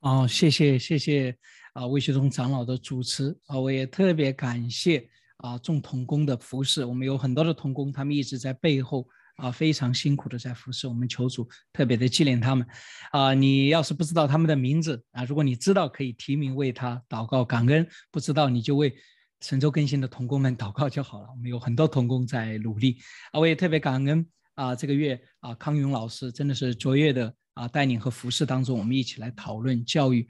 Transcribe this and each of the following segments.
哦，谢谢谢谢啊，魏学忠长老的主持啊，我也特别感谢啊众童工的服侍，我们有很多的童工，他们一直在背后啊非常辛苦的在服侍，我们求主特别的纪念他们啊。你要是不知道他们的名字啊，如果你知道可以提名为他祷告感恩，不知道你就为神州更新的童工们祷告就好了。我们有很多童工在努力啊，我也特别感恩啊，这个月啊康勇老师真的是卓越的。啊，带领和服饰当中，我们一起来讨论教育。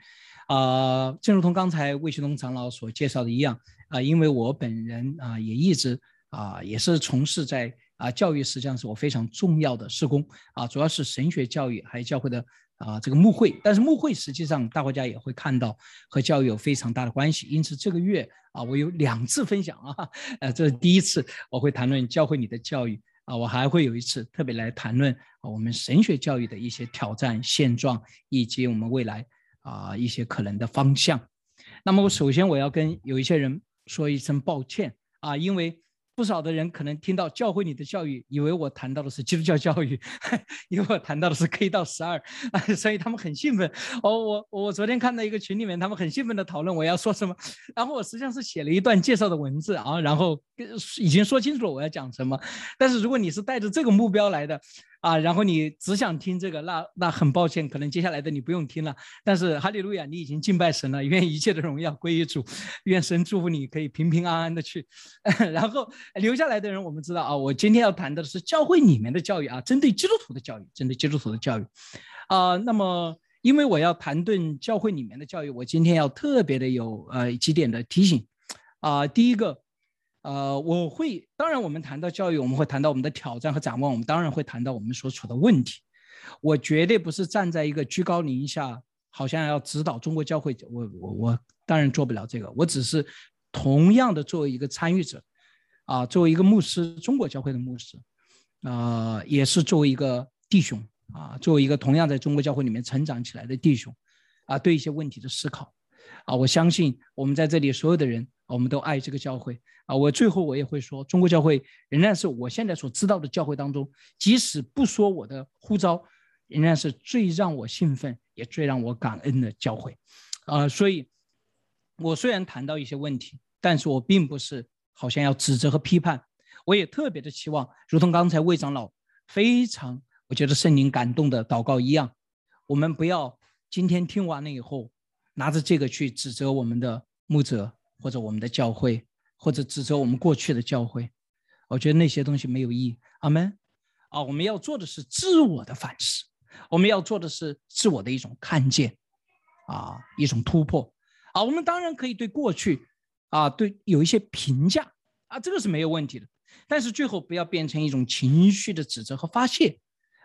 啊，正如同刚才魏学东长老所介绍的一样，啊，因为我本人啊也一直啊也是从事在啊教育，实际上是我非常重要的事工啊，主要是神学教育，还有教会的啊这个牧会。但是牧会实际上大家也会看到和教育有非常大的关系。因此这个月啊，我有两次分享啊，呃，这是第一次我会谈论教会里的教育。啊，我还会有一次特别来谈论啊，我们神学教育的一些挑战现状，以及我们未来啊一些可能的方向。那么，我首先我要跟有一些人说一声抱歉啊，因为。不少的人可能听到教会里的教育，以为我谈到的是基督教教育，以为我谈到的是 K 到十二，所以他们很兴奋。哦，我我昨天看到一个群里面，他们很兴奋的讨论我要说什么，然后我实际上是写了一段介绍的文字啊，然后已经说清楚了我要讲什么。但是如果你是带着这个目标来的。啊，然后你只想听这个，那那很抱歉，可能接下来的你不用听了。但是哈利路亚，你已经敬拜神了，愿一切的荣耀归于主，愿神祝福你可以平平安安的去。然后留下来的人，我们知道啊，我今天要谈的是教会里面的教育啊，针对基督徒的教育，针对基督徒的教育。啊，那么因为我要谈论教会里面的教育，我今天要特别的有呃几点的提醒。啊，第一个。呃，我会，当然，我们谈到教育，我们会谈到我们的挑战和展望，我们当然会谈到我们所处的问题。我绝对不是站在一个居高临下，好像要指导中国教会，我我我当然做不了这个。我只是同样的作为一个参与者，啊，作为一个牧师，中国教会的牧师，啊，也是作为一个弟兄，啊，作为一个同样在中国教会里面成长起来的弟兄，啊，对一些问题的思考，啊，我相信我们在这里所有的人。我们都爱这个教会啊！我最后我也会说，中国教会仍然是我现在所知道的教会当中，即使不说我的呼召，仍然是最让我兴奋也最让我感恩的教会，啊！所以，我虽然谈到一些问题，但是我并不是好像要指责和批判，我也特别的期望，如同刚才魏长老非常我觉得圣灵感动的祷告一样，我们不要今天听完了以后，拿着这个去指责我们的牧者。或者我们的教会，或者指责我们过去的教会，我觉得那些东西没有意义。阿门。啊，我们要做的是自我的反思，我们要做的是自我的一种看见，啊，一种突破。啊，我们当然可以对过去，啊，对有一些评价，啊，这个是没有问题的。但是最后不要变成一种情绪的指责和发泄，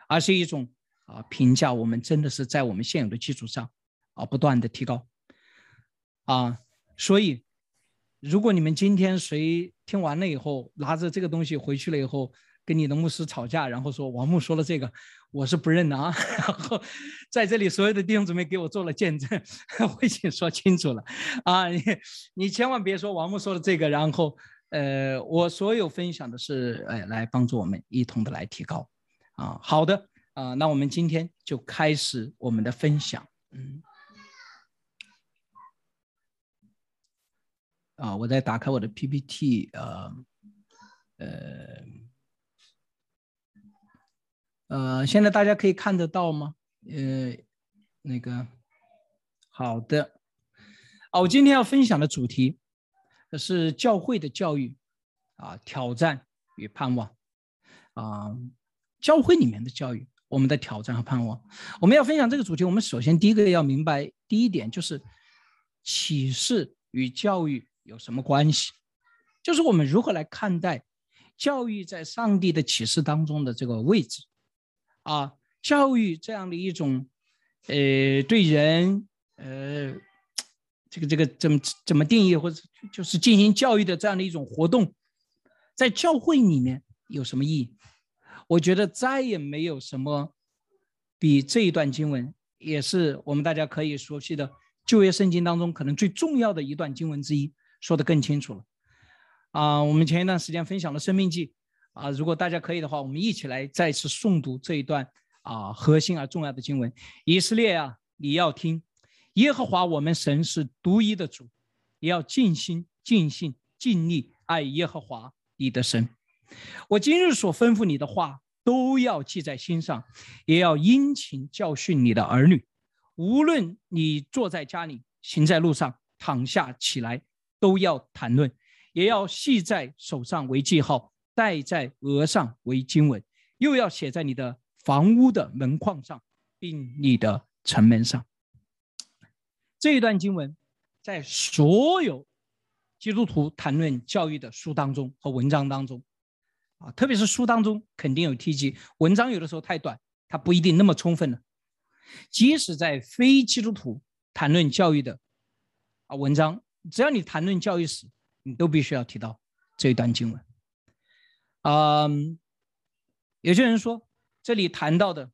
而是一种啊评价。我们真的是在我们现有的基础上，啊，不断的提高。啊，所以。如果你们今天谁听完了以后，拿着这个东西回去了以后，跟你的牧师吵架，然后说王牧说了这个，我是不认的啊。然后在这里所有的弟兄姊妹给我做了见证，我已经说清楚了啊，你你千万别说王牧说了这个，然后呃，我所有分享的是呃来帮助我们一同的来提高啊。好的啊，那我们今天就开始我们的分享，嗯。啊，我在打开我的 PPT，呃，呃，呃，现在大家可以看得到吗？呃，那个，好的，啊，我今天要分享的主题是教会的教育，啊，挑战与盼望，啊，教会里面的教育，我们的挑战和盼望。我们要分享这个主题，我们首先第一个要明白第一点就是启示与教育。有什么关系？就是我们如何来看待教育在上帝的启示当中的这个位置啊？教育这样的一种，呃，对人，呃，这个这个怎么怎么定义，或者就是进行教育的这样的一种活动，在教会里面有什么意义？我觉得再也没有什么比这一段经文，也是我们大家可以熟悉的旧约圣经当中可能最重要的一段经文之一。说的更清楚了，啊，我们前一段时间分享了《生命记》，啊，如果大家可以的话，我们一起来再次诵读这一段啊核心而重要的经文。以色列啊，你要听，耶和华我们神是独一的主，也要尽心、尽性、尽力爱耶和华你的神。我今日所吩咐你的话，都要记在心上，也要殷勤教训你的儿女。无论你坐在家里，行在路上，躺下起来，都要谈论，也要系在手上为记号，戴在额上为经文，又要写在你的房屋的门框上，并你的城门上。这一段经文，在所有基督徒谈论教育的书当中和文章当中，啊，特别是书当中肯定有提及。文章有的时候太短，它不一定那么充分了。即使在非基督徒谈论教育的啊文章，只要你谈论教育史，你都必须要提到这一段经文。嗯，有些人说这里谈到的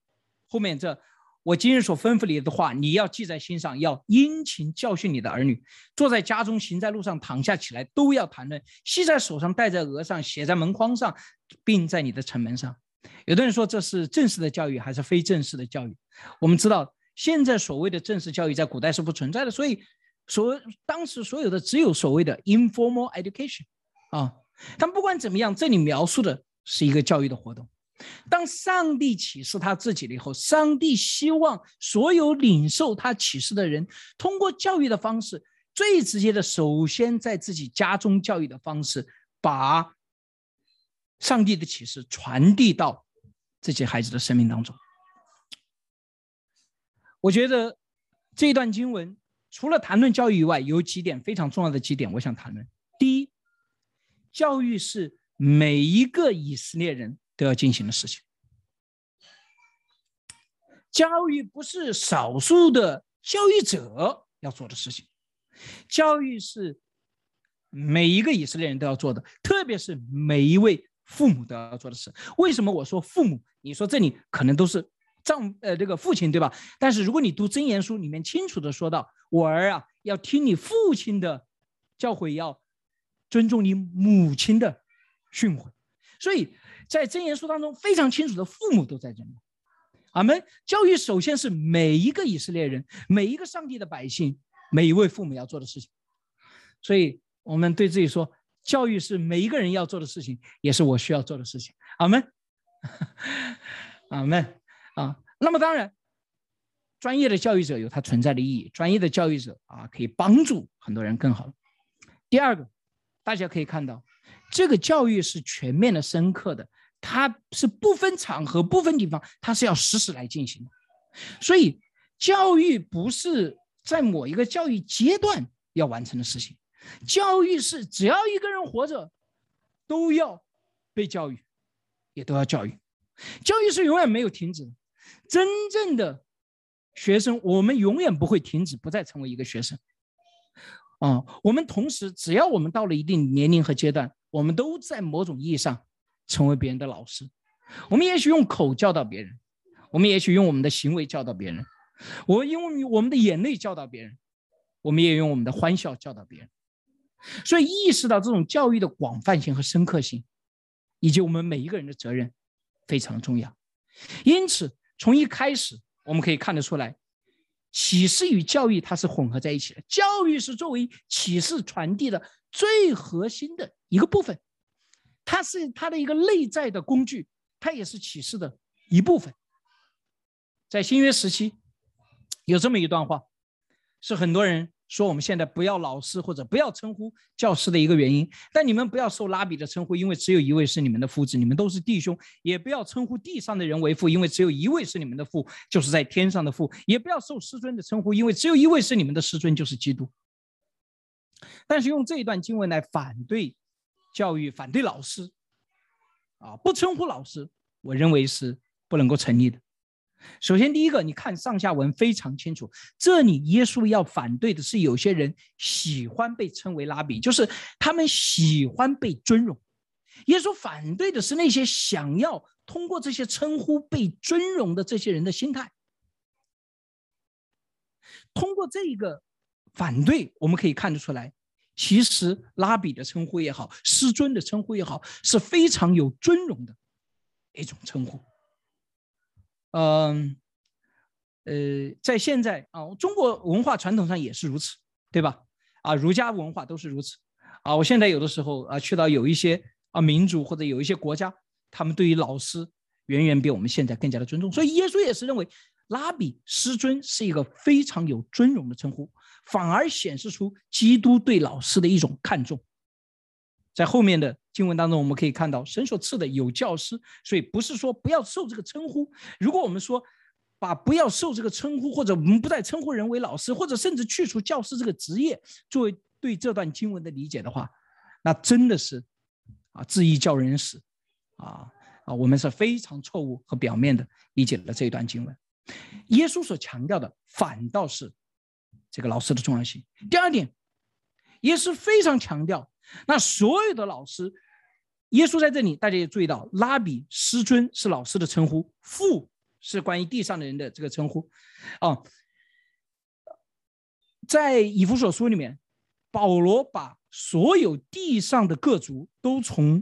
后面这，我今日所吩咐你的话，你要记在心上，要殷勤教训你的儿女。坐在家中，行在路上，躺下起来，都要谈论。系在手上，戴在额上，写在门框上，并在你的城门上。有的人说这是正式的教育还是非正式的教育？我们知道，现在所谓的正式教育在古代是不存在的，所以所当时所有的只有所谓的 informal education 啊。但不管怎么样，这里描述的是一个教育的活动。当上帝启示他自己了以后，上帝希望所有领受他启示的人，通过教育的方式，最直接的，首先在自己家中教育的方式，把。上帝的启示传递到这些孩子的生命当中。我觉得这段经文除了谈论教育以外，有几点非常重要的几点，我想谈论。第一，教育是每一个以色列人都要进行的事情。教育不是少数的教育者要做的事情，教育是每一个以色列人都要做的，特别是每一位。父母都要做的事，为什么我说父母？你说这里可能都是丈呃这个父亲对吧？但是如果你读真言书里面清楚的说到，我儿啊要听你父亲的教诲，要尊重你母亲的训诲，所以在真言书当中非常清楚的父母都在这里。俺们教育首先是每一个以色列人，每一个上帝的百姓，每一位父母要做的事情，所以我们对自己说。教育是每一个人要做的事情，也是我需要做的事情。阿门，阿门啊。那么当然，专业的教育者有他存在的意义，专业的教育者啊，可以帮助很多人更好。第二个，大家可以看到，这个教育是全面的、深刻的，它是不分场合、不分地方，它是要实时来进行的。所以，教育不是在某一个教育阶段要完成的事情。教育是只要一个人活着，都要被教育，也都要教育。教育是永远没有停止的。真正的学生，我们永远不会停止，不再成为一个学生。啊，我们同时，只要我们到了一定年龄和阶段，我们都在某种意义上成为别人的老师。我们也许用口教导别人，我们也许用我们的行为教导别人，我用我们的眼泪教导别人，我们也用我们的欢笑教导别人。所以，意识到这种教育的广泛性和深刻性，以及我们每一个人的责任，非常重要。因此，从一开始我们可以看得出来，启示与教育它是混合在一起的。教育是作为启示传递的最核心的一个部分，它是它的一个内在的工具，它也是启示的一部分。在新约时期，有这么一段话，是很多人。说我们现在不要老师或者不要称呼教师的一个原因，但你们不要受拉比的称呼，因为只有一位是你们的父子，你们都是弟兄；也不要称呼地上的人为父，因为只有一位是你们的父，就是在天上的父；也不要受师尊的称呼，因为只有一位是你们的师尊，就是基督。但是用这一段经文来反对教育、反对老师，啊，不称呼老师，我认为是不能够成立的。首先，第一个，你看上下文非常清楚。这里耶稣要反对的是有些人喜欢被称为拉比，就是他们喜欢被尊荣。耶稣反对的是那些想要通过这些称呼被尊荣的这些人的心态。通过这一个反对，我们可以看得出来，其实拉比的称呼也好，师尊的称呼也好，是非常有尊荣的一种称呼。嗯，呃，在现在啊，中国文化传统上也是如此，对吧？啊，儒家文化都是如此。啊，我现在有的时候啊，去到有一些啊民族或者有一些国家，他们对于老师远远比我们现在更加的尊重。所以耶稣也是认为，拉比师尊是一个非常有尊荣的称呼，反而显示出基督对老师的一种看重。在后面的经文当中，我们可以看到神所赐的有教师，所以不是说不要受这个称呼。如果我们说把不要受这个称呼，或者我们不再称呼人为老师，或者甚至去除教师这个职业作为。对这段经文的理解的话，那真的是啊，自意教人死啊啊！我们是非常错误和表面的理解了这一段经文。耶稣所强调的反倒是这个老师的重要性。第二点，耶稣非常强调，那所有的老师，耶稣在这里大家也注意到，拉比师尊是老师的称呼，父是关于地上的人的这个称呼啊，在以弗所书里面。保罗把所有地上的各族都从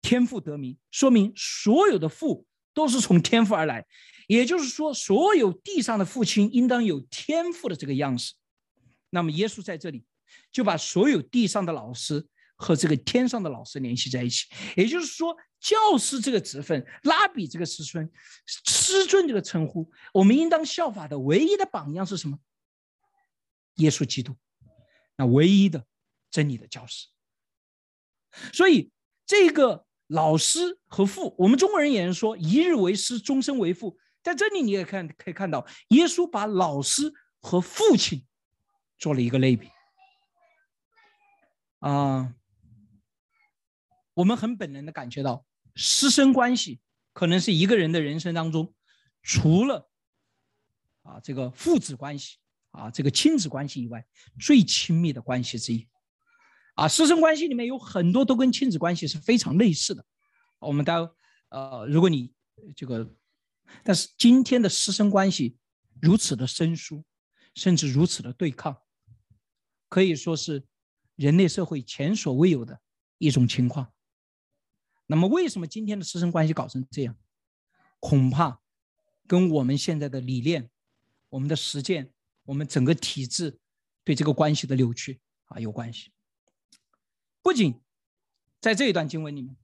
天父得名，说明所有的父都是从天父而来，也就是说，所有地上的父亲应当有天赋的这个样式。那么，耶稣在这里就把所有地上的老师和这个天上的老师联系在一起，也就是说，教师这个职分、拉比这个师尊、师尊这个称呼，我们应当效法的唯一的榜样是什么？耶稣基督。那唯一的真理的教师，所以这个老师和父，我们中国人也说一日为师，终身为父。在这里你也看可以看到，耶稣把老师和父亲做了一个类比。啊，我们很本能的感觉到，师生关系可能是一个人的人生当中，除了啊这个父子关系。啊，这个亲子关系以外最亲密的关系之一，啊，师生关系里面有很多都跟亲子关系是非常类似的。我们都呃，如果你这个，但是今天的师生关系如此的生疏，甚至如此的对抗，可以说是人类社会前所未有的一种情况。那么，为什么今天的师生关系搞成这样？恐怕跟我们现在的理念、我们的实践。我们整个体制对这个关系的扭曲啊有关系。不仅在这一段经文里面，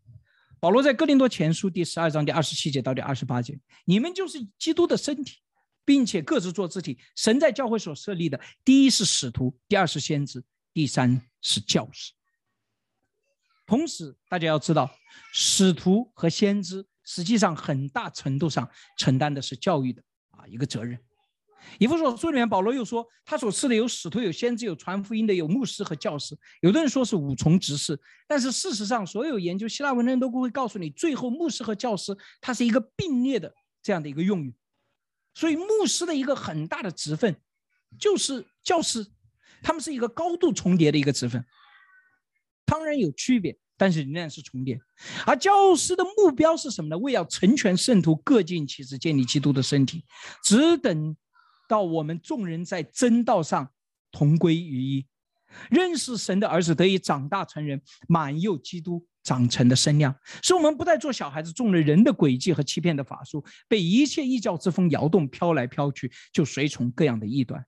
保罗在哥林多前书第十二章第二十七节到第二十八节，你们就是基督的身体，并且各自做肢体。神在教会所设立的，第一是使徒，第二是先知，第三是教师。同时，大家要知道，使徒和先知实际上很大程度上承担的是教育的啊一个责任。以弗所书里面，保罗又说，他所赐的有使徒、有先知、有传福音的、有牧师和教师。有的人说是五重执事，但是事实上，所有研究希腊文的人都不会告诉你，最后牧师和教师它是一个并列的这样的一个用语。所以，牧师的一个很大的职分就是教师，他们是一个高度重叠的一个职分。当然有区别，但是仍然是重叠。而教师的目标是什么呢？为要成全圣徒，各尽其职，建立基督的身体，只等。到我们众人在真道上同归于一，认识神的儿子得以长大成人，满有基督长成的身量，使我们不再做小孩子，中了人的诡计和欺骗的法术，被一切异教之风摇动，飘来飘去，就随从各样的异端。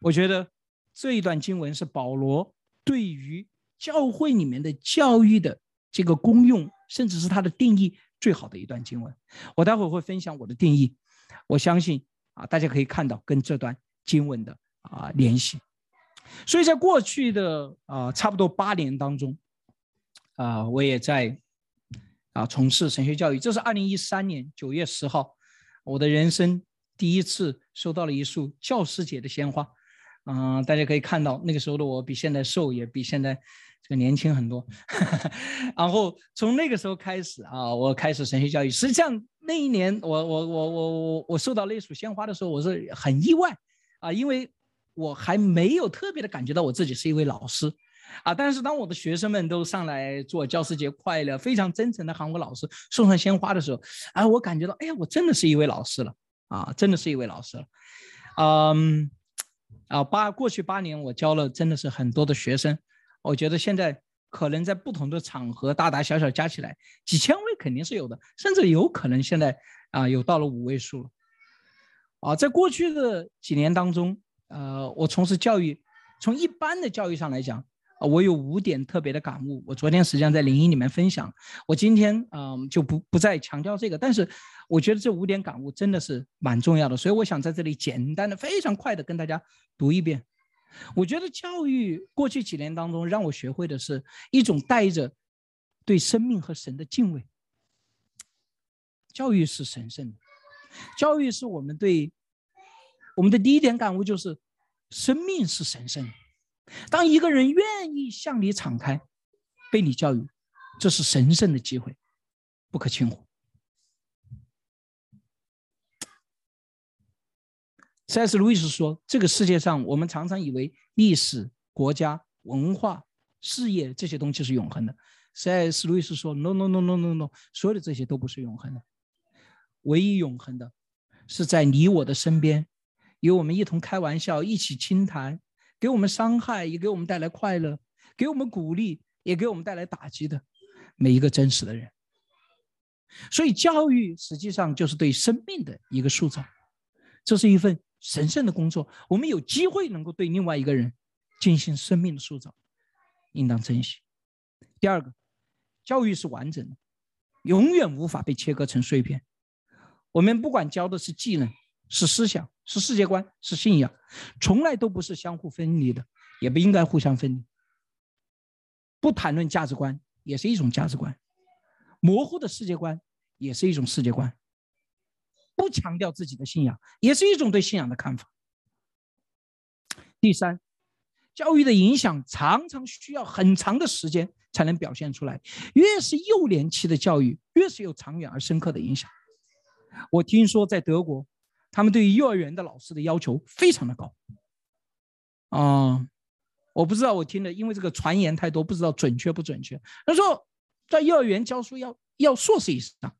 我觉得这一段经文是保罗对于教会里面的教育的这个功用，甚至是它的定义最好的一段经文。我待会儿会分享我的定义，我相信。啊，大家可以看到跟这段经文的啊联系，所以在过去的啊差不多八年当中，啊我也在啊从事神学教育。这是二零一三年九月十号，我的人生第一次收到了一束教师节的鲜花。嗯，大家可以看到那个时候的我比现在瘦，也比现在这个年轻很多。然后从那个时候开始啊，我开始神学教育。实际上。那一年，我我我我我我收到那束鲜花的时候，我是很意外，啊，因为我还没有特别的感觉到我自己是一位老师，啊，但是当我的学生们都上来做教师节快乐，非常真诚的喊我老师，送上鲜花的时候，啊，我感觉到，哎呀，我真的是一位老师了，啊，真的是一位老师了，嗯，啊，八过去八年我教了真的是很多的学生，我觉得现在。可能在不同的场合，大大小小加起来几千位肯定是有的，甚至有可能现在啊有到了五位数了。啊，在过去的几年当中，呃，我从事教育，从一般的教育上来讲，我有五点特别的感悟。我昨天实际上在灵音里面分享，我今天嗯就不不再强调这个，但是我觉得这五点感悟真的是蛮重要的，所以我想在这里简单的、非常快的跟大家读一遍。我觉得教育过去几年当中让我学会的是一种带着对生命和神的敬畏。教育是神圣的。教育是我们对我们的第一点感悟，就是生命是神圣的。当一个人愿意向你敞开，被你教育，这是神圣的机会，不可轻忽。塞斯·路易斯说：“这个世界上，我们常常以为历史、国家、文化、事业这些东西是永恒的。”塞斯·路易斯说：“No，No，No，No，No，No，所有的这些都不是永恒的。”唯一永恒的，是在你我的身边，有我们一同开玩笑，一起倾谈，给我们伤害，也给我们带来快乐，给我们鼓励，也给我们带来打击的每一个真实的人。所以，教育实际上就是对生命的一个塑造，这是一份神圣的工作。我们有机会能够对另外一个人进行生命的塑造，应当珍惜。第二个，教育是完整的，永远无法被切割成碎片。我们不管教的是技能、是思想、是世界观、是信仰，从来都不是相互分离的，也不应该互相分离。不谈论价值观也是一种价值观，模糊的世界观也是一种世界观。不强调自己的信仰也是一种对信仰的看法。第三，教育的影响常常需要很长的时间才能表现出来，越是幼年期的教育，越是有长远而深刻的影响。我听说在德国，他们对于幼儿园的老师的要求非常的高。啊，我不知道，我听的，因为这个传言太多，不知道准确不准确。他说，在幼儿园教书要要硕士以上。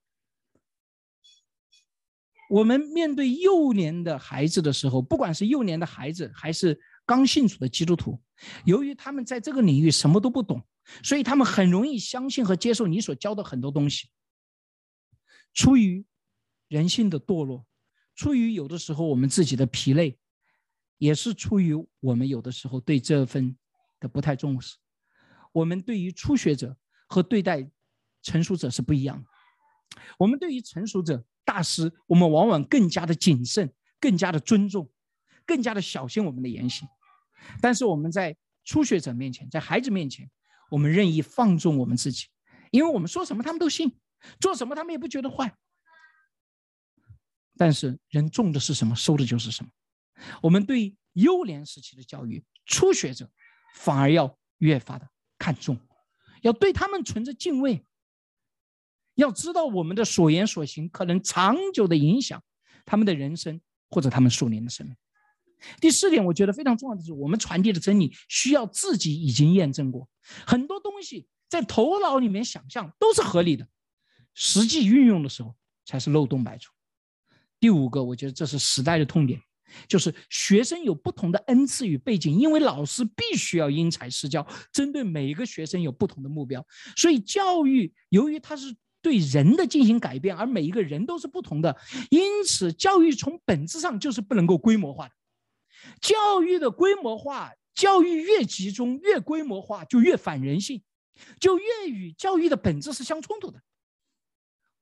我们面对幼年的孩子的时候，不管是幼年的孩子还是刚信主的基督徒，由于他们在这个领域什么都不懂，所以他们很容易相信和接受你所教的很多东西。出于人性的堕落，出于有的时候我们自己的疲累，也是出于我们有的时候对这份的不太重视。我们对于初学者和对待成熟者是不一样的。我们对于成熟者、大师，我们往往更加的谨慎，更加的尊重，更加的小心我们的言行。但是我们在初学者面前，在孩子面前，我们任意放纵我们自己，因为我们说什么他们都信，做什么他们也不觉得坏。但是人种的是什么，收的就是什么。我们对幼年时期的教育，初学者反而要越发的看重，要对他们存着敬畏，要知道我们的所言所行可能长久的影响他们的人生或者他们数年的生命。第四点，我觉得非常重要的是，我们传递的真理需要自己已经验证过，很多东西在头脑里面想象都是合理的，实际运用的时候才是漏洞百出。第五个，我觉得这是时代的痛点，就是学生有不同的恩赐与背景，因为老师必须要因材施教，针对每一个学生有不同的目标，所以教育由于它是对人的进行改变，而每一个人都是不同的，因此教育从本质上就是不能够规模化的。教育的规模化，教育越集中越规模化，就越反人性，就越与教育的本质是相冲突的。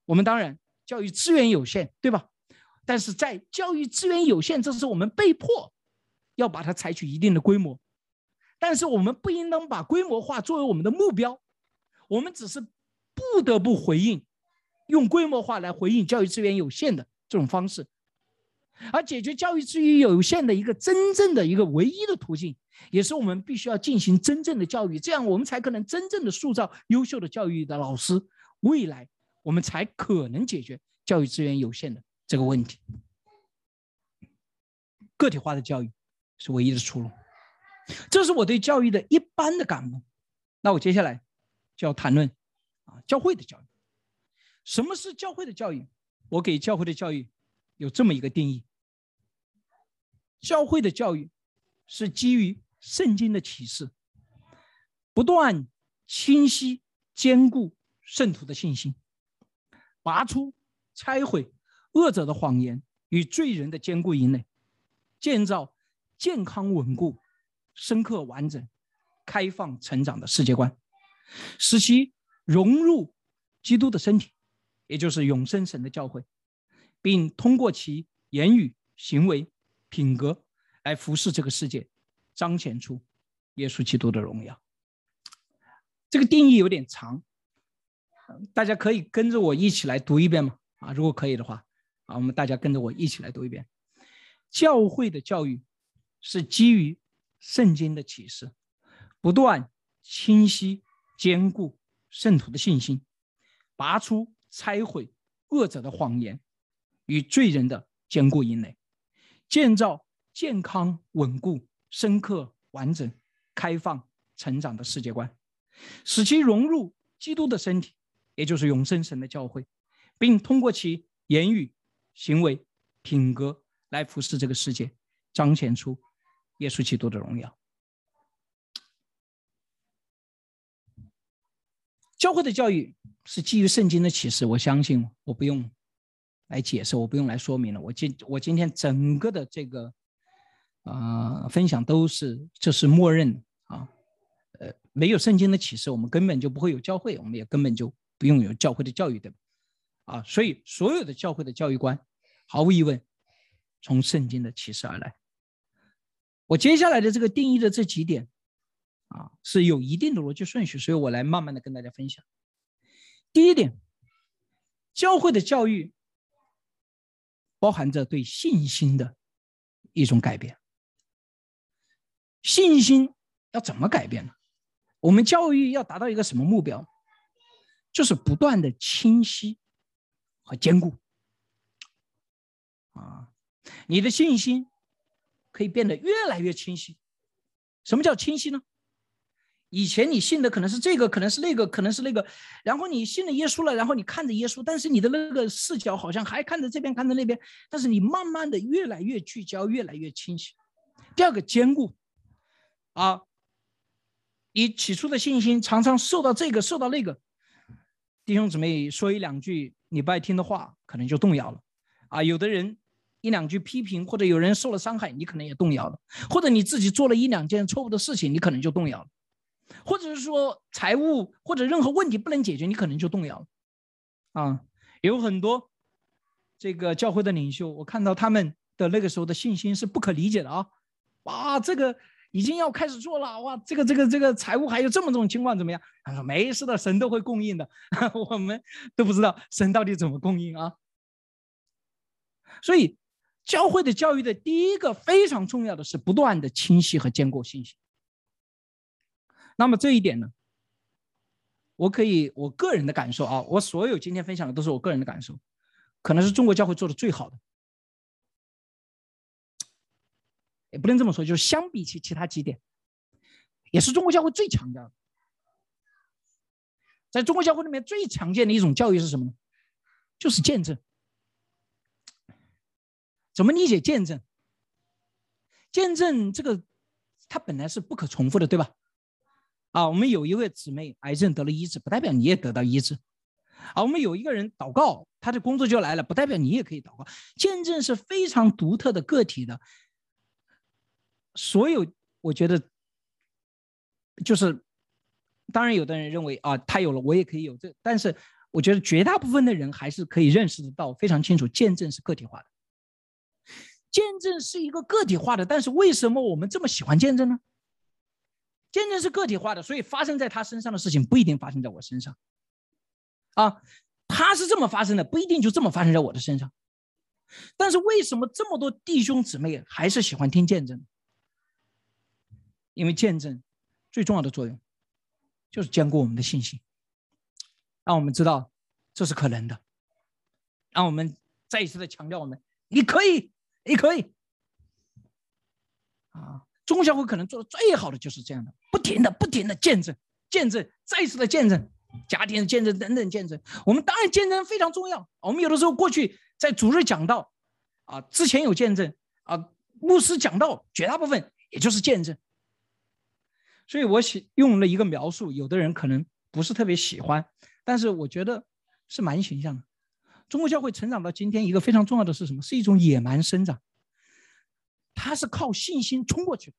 我们当然教育资源有限，对吧？但是在教育资源有限，这是我们被迫要把它采取一定的规模，但是我们不应当把规模化作为我们的目标，我们只是不得不回应，用规模化来回应教育资源有限的这种方式，而解决教育资源有限的一个真正的一个唯一的途径，也是我们必须要进行真正的教育，这样我们才可能真正的塑造优秀的教育的老师，未来我们才可能解决教育资源有限的。这个问题，个体化的教育是唯一的出路。这是我对教育的一般的感悟。那我接下来就要谈论啊，教会的教育。什么是教会的教育？我给教会的教育有这么一个定义：教会的教育是基于圣经的启示，不断清晰坚固圣徒的信心，拔出拆毁。恶者的谎言，与罪人的坚固营垒，建造健康稳固、深刻完整、开放成长的世界观，使其融入基督的身体，也就是永生神的教会，并通过其言语、行为、品格来服侍这个世界，彰显出耶稣基督的荣耀。这个定义有点长，大家可以跟着我一起来读一遍吗？啊，如果可以的话，啊，我们大家跟着我一起来读一遍。教会的教育是基于圣经的启示，不断清晰坚固圣徒的信心，拔出拆毁恶者的谎言与罪人的坚固营垒，建造健康稳固、深刻完整、开放成长的世界观。使其融入基督的身体，也就是永生神的教会，并通过其言语、行为、品格来服侍这个世界，彰显出耶稣基督的荣耀。教会的教育是基于圣经的启示，我相信我不用来解释，我不用来说明了。我今我今天整个的这个啊分享都是这是默认啊。呃，没有圣经的启示，我们根本就不会有教会，我们也根本就不用有教会的教育，对吧？啊，所以所有的教会的教育观，毫无疑问，从圣经的启示而来。我接下来的这个定义的这几点，啊，是有一定的逻辑顺序，所以我来慢慢的跟大家分享。第一点，教会的教育包含着对信心的一种改变。信心要怎么改变呢？我们教育要达到一个什么目标？就是不断的清晰和坚固。啊，你的信心可以变得越来越清晰。什么叫清晰呢？以前你信的可能是这个，可能是那个，可能是那个，然后你信了耶稣了，然后你看着耶稣，但是你的那个视角好像还看着这边，看着那边，但是你慢慢的越来越聚焦，越来越清晰。第二个坚固，啊。你起初的信心常常受到这个，受到那个，弟兄姊妹说一两句你不爱听的话，可能就动摇了。啊，有的人一两句批评，或者有人受了伤害，你可能也动摇了；或者你自己做了一两件错误的事情，你可能就动摇了；或者是说财务或者任何问题不能解决，你可能就动摇了。啊，有很多这个教会的领袖，我看到他们的那个时候的信心是不可理解的啊！哇，这个。已经要开始做了哇！这个这个这个财务还有这么种情况怎么样？他说没事的，神都会供应的。我们都不知道神到底怎么供应啊。所以教会的教育的第一个非常重要的是不断的清晰和坚固信心。那么这一点呢，我可以我个人的感受啊，我所有今天分享的都是我个人的感受，可能是中国教会做的最好的。也不能这么说，就是相比起其他几点，也是中国教会最强调的。在中国教会里面最常见的一种教育是什么呢？就是见证。怎么理解见证？见证这个，它本来是不可重复的，对吧？啊，我们有一位姊妹癌症得了医治，不代表你也得到医治。啊，我们有一个人祷告，他的工作就来了，不代表你也可以祷告。见证是非常独特的个体的。所有，我觉得就是，当然，有的人认为啊，他有了，我也可以有这。但是，我觉得绝大部分的人还是可以认识得到，非常清楚，见证是个体化的。见证是一个个体化的，但是为什么我们这么喜欢见证呢？见证是个体化的，所以发生在他身上的事情不一定发生在我身上。啊，他是这么发生的，不一定就这么发生在我的身上。但是为什么这么多弟兄姊妹还是喜欢听见证？因为见证最重要的作用，就是坚固我们的信心，让我们知道这是可能的，让我们再一次的强调我们，你可以，你可以。啊，中国教会可能做的最好的就是这样的，不停的、不停的见证、见证、再一次的见证，家庭的见证等等见证。我们当然见证非常重要。我们有的时候过去在主日讲道，啊，之前有见证，啊，牧师讲道，绝大部分也就是见证。所以我喜用了一个描述，有的人可能不是特别喜欢，但是我觉得是蛮形象的。中国教会成长到今天，一个非常重要的是什么？是一种野蛮生长。他是靠信心冲过去的。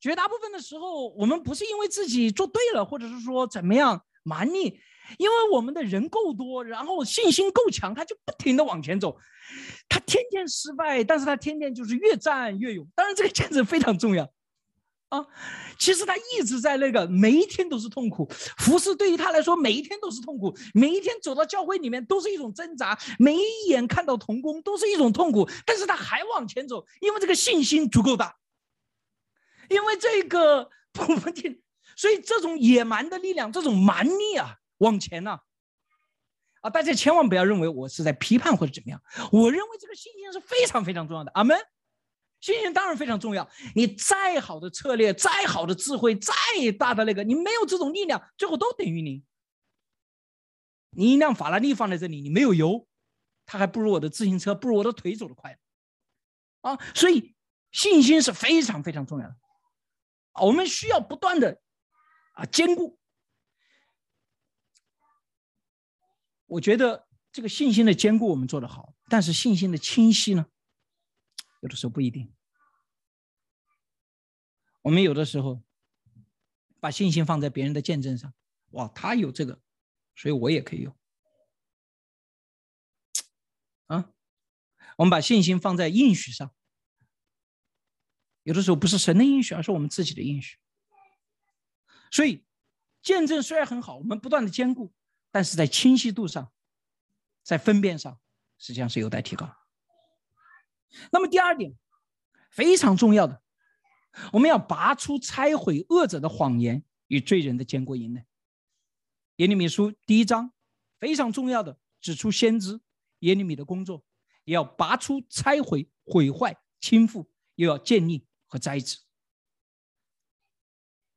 绝大部分的时候，我们不是因为自己做对了，或者是说怎么样蛮力，因为我们的人够多，然后信心够强，他就不停的往前走。他天天失败，但是他天天就是越战越勇。当然，这个 坚持非常重要。啊，其实他一直在那个每一天都是痛苦，服侍对于他来说每一天都是痛苦，每一天走到教会里面都是一种挣扎，每一眼看到童工都是一种痛苦，但是他还往前走，因为这个信心足够大，因为这个 不定，所以这种野蛮的力量，这种蛮力啊，往前呢，啊，大家千万不要认为我是在批判或者怎么样，我认为这个信心是非常非常重要的，阿门。信心当然非常重要。你再好的策略，再好的智慧，再大的那个，你没有这种力量，最后都等于零。你一辆法拉利放在这里，你没有油，它还不如我的自行车，不如我的腿走得快。啊，所以信心是非常非常重要的。我们需要不断的啊兼顾。我觉得这个信心的兼顾我们做得好，但是信心的清晰呢？有的时候不一定，我们有的时候把信心放在别人的见证上，哇，他有这个，所以我也可以有。啊，我们把信心放在应许上，有的时候不是神的应许，而是我们自己的应许。所以，见证虽然很好，我们不断的兼顾，但是在清晰度上，在分辨上，实际上是有待提高。那么第二点非常重要的，我们要拔出拆毁恶者的谎言与罪人的坚固营垒。耶利米书第一章非常重要的指出先知耶利米的工作，也要拔出拆毁、毁坏、倾覆，又要建立和栽植。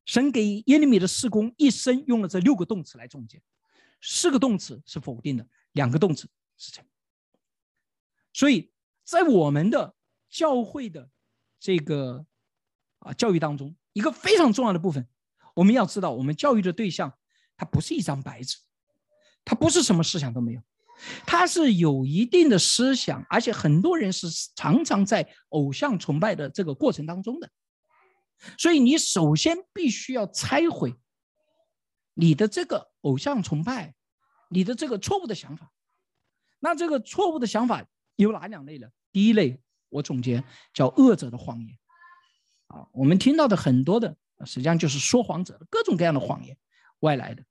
神给耶利米的施工一生用了这六个动词来总结，四个动词是否定的，两个动词是成。所以。在我们的教会的这个啊教育当中，一个非常重要的部分，我们要知道，我们教育的对象，他不是一张白纸，他不是什么思想都没有，他是有一定的思想，而且很多人是常常在偶像崇拜的这个过程当中的，所以你首先必须要拆毁你的这个偶像崇拜，你的这个错误的想法。那这个错误的想法有哪两类呢？第一类，我总结叫恶者的谎言，啊，我们听到的很多的，实际上就是说谎者的各种各样的谎言，外来的。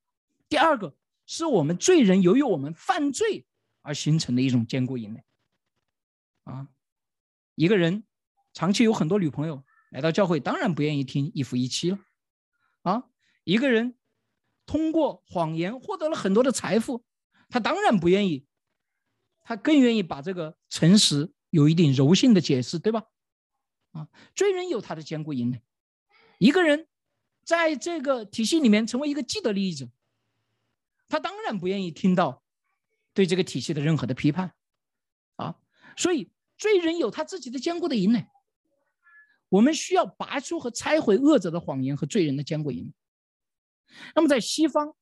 第二个是我们罪人由于我们犯罪而形成的一种坚固营垒，啊，一个人长期有很多女朋友来到教会，当然不愿意听一夫一妻了，啊，一个人通过谎言获得了很多的财富，他当然不愿意，他更愿意把这个诚实。有一点柔性的解释，对吧？啊，罪人有他的坚固营垒。一个人在这个体系里面成为一个既得利益者，他当然不愿意听到对这个体系的任何的批判啊。所以，罪人有他自己的坚固的营垒。我们需要拔出和拆毁恶者的谎言和罪人的坚固营垒。那么，在西方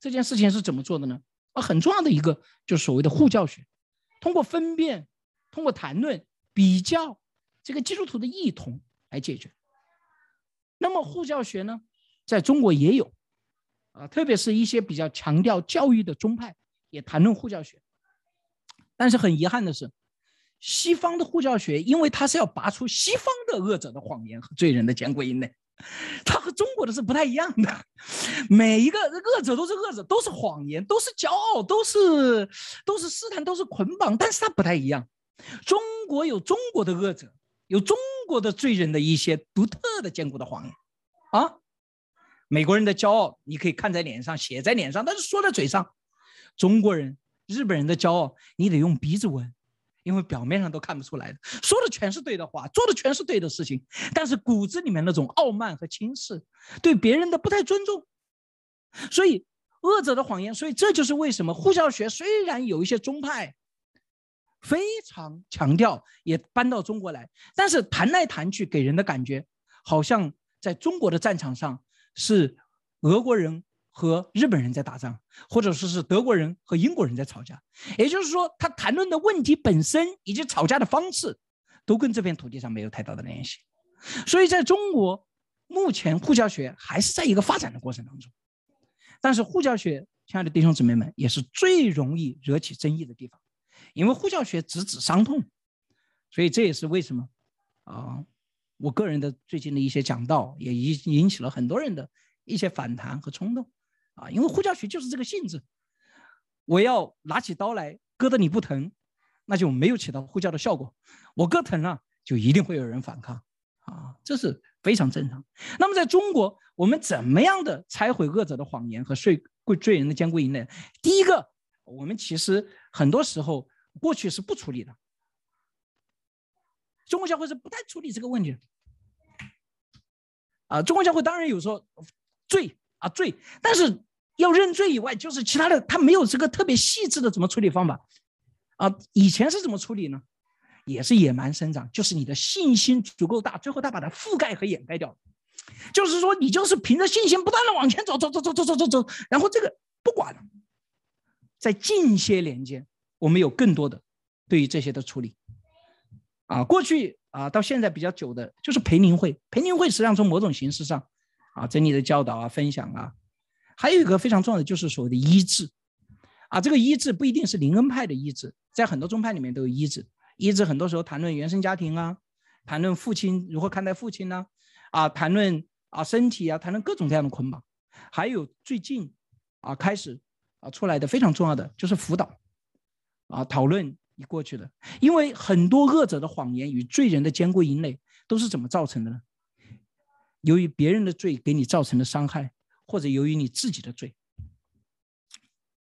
这件事情是怎么做的呢？啊，很重要的一个就是所谓的互教学，通过分辨。通过谈论、比较这个基督徒的异同来解决。那么护教学呢，在中国也有啊，特别是一些比较强调教育的宗派也谈论护教学。但是很遗憾的是，西方的护教学，因为它是要拔出西方的恶者的谎言和罪人的坚固营垒，它和中国的是不太一样的。每一个恶者都是恶者，都是谎言，都是骄傲，都是都是试探，都是捆绑，但是它不太一样。中国有中国的恶者，有中国的罪人的一些独特的坚固的谎言，啊，美国人的骄傲你可以看在脸上，写在脸上，但是说在嘴上。中国人、日本人的骄傲，你得用鼻子闻，因为表面上都看不出来的，说的全是对的话，做的全是对的事情，但是骨子里面那种傲慢和轻视，对别人的不太尊重，所以恶者的谎言，所以这就是为什么呼教学虽然有一些宗派。非常强调，也搬到中国来，但是谈来谈去，给人的感觉好像在中国的战场上是俄国人和日本人在打仗，或者说是德国人和英国人在吵架。也就是说，他谈论的问题本身以及吵架的方式，都跟这片土地上没有太大的联系。所以，在中国目前护教学还是在一个发展的过程当中。但是，护教学，亲爱的弟兄姊妹们，也是最容易惹起争议的地方，因为护教学直指伤痛。所以，这也是为什么啊，我个人的最近的一些讲道也引引起了很多人的一些反弹和冲动。啊，因为护教学就是这个性质，我要拿起刀来割得你不疼，那就没有起到护教的效果。我割疼了，就一定会有人反抗啊，这是非常正常。那么在中国，我们怎么样的拆毁恶者的谎言和罪罪人的坚固营呢？第一个，我们其实很多时候过去是不处理的，中国教会是不太处理这个问题的。啊，中国教会当然有说罪啊罪，但是。要认罪以外，就是其他的，他没有这个特别细致的怎么处理方法，啊，以前是怎么处理呢？也是野蛮生长，就是你的信心足够大，最后他把它覆盖和掩盖掉了，就是说你就是凭着信心不断的往前走，走走走走走走走，然后这个不管了。在近些年间，我们有更多的对于这些的处理，啊，过去啊到现在比较久的就是培灵会，培灵会实际上从某种形式上，啊，整理的教导啊，分享啊。还有一个非常重要的就是所谓的医治，啊，这个医治不一定是灵恩派的医治，在很多宗派里面都有医治。医治很多时候谈论原生家庭啊，谈论父亲如何看待父亲呢？啊，谈论啊身体啊，谈论各种各样的捆绑。还有最近啊开始啊出来的非常重要的就是辅导，啊，讨论你过去的，因为很多恶者的谎言与罪人的坚固营垒都是怎么造成的呢？由于别人的罪给你造成的伤害。或者由于你自己的罪，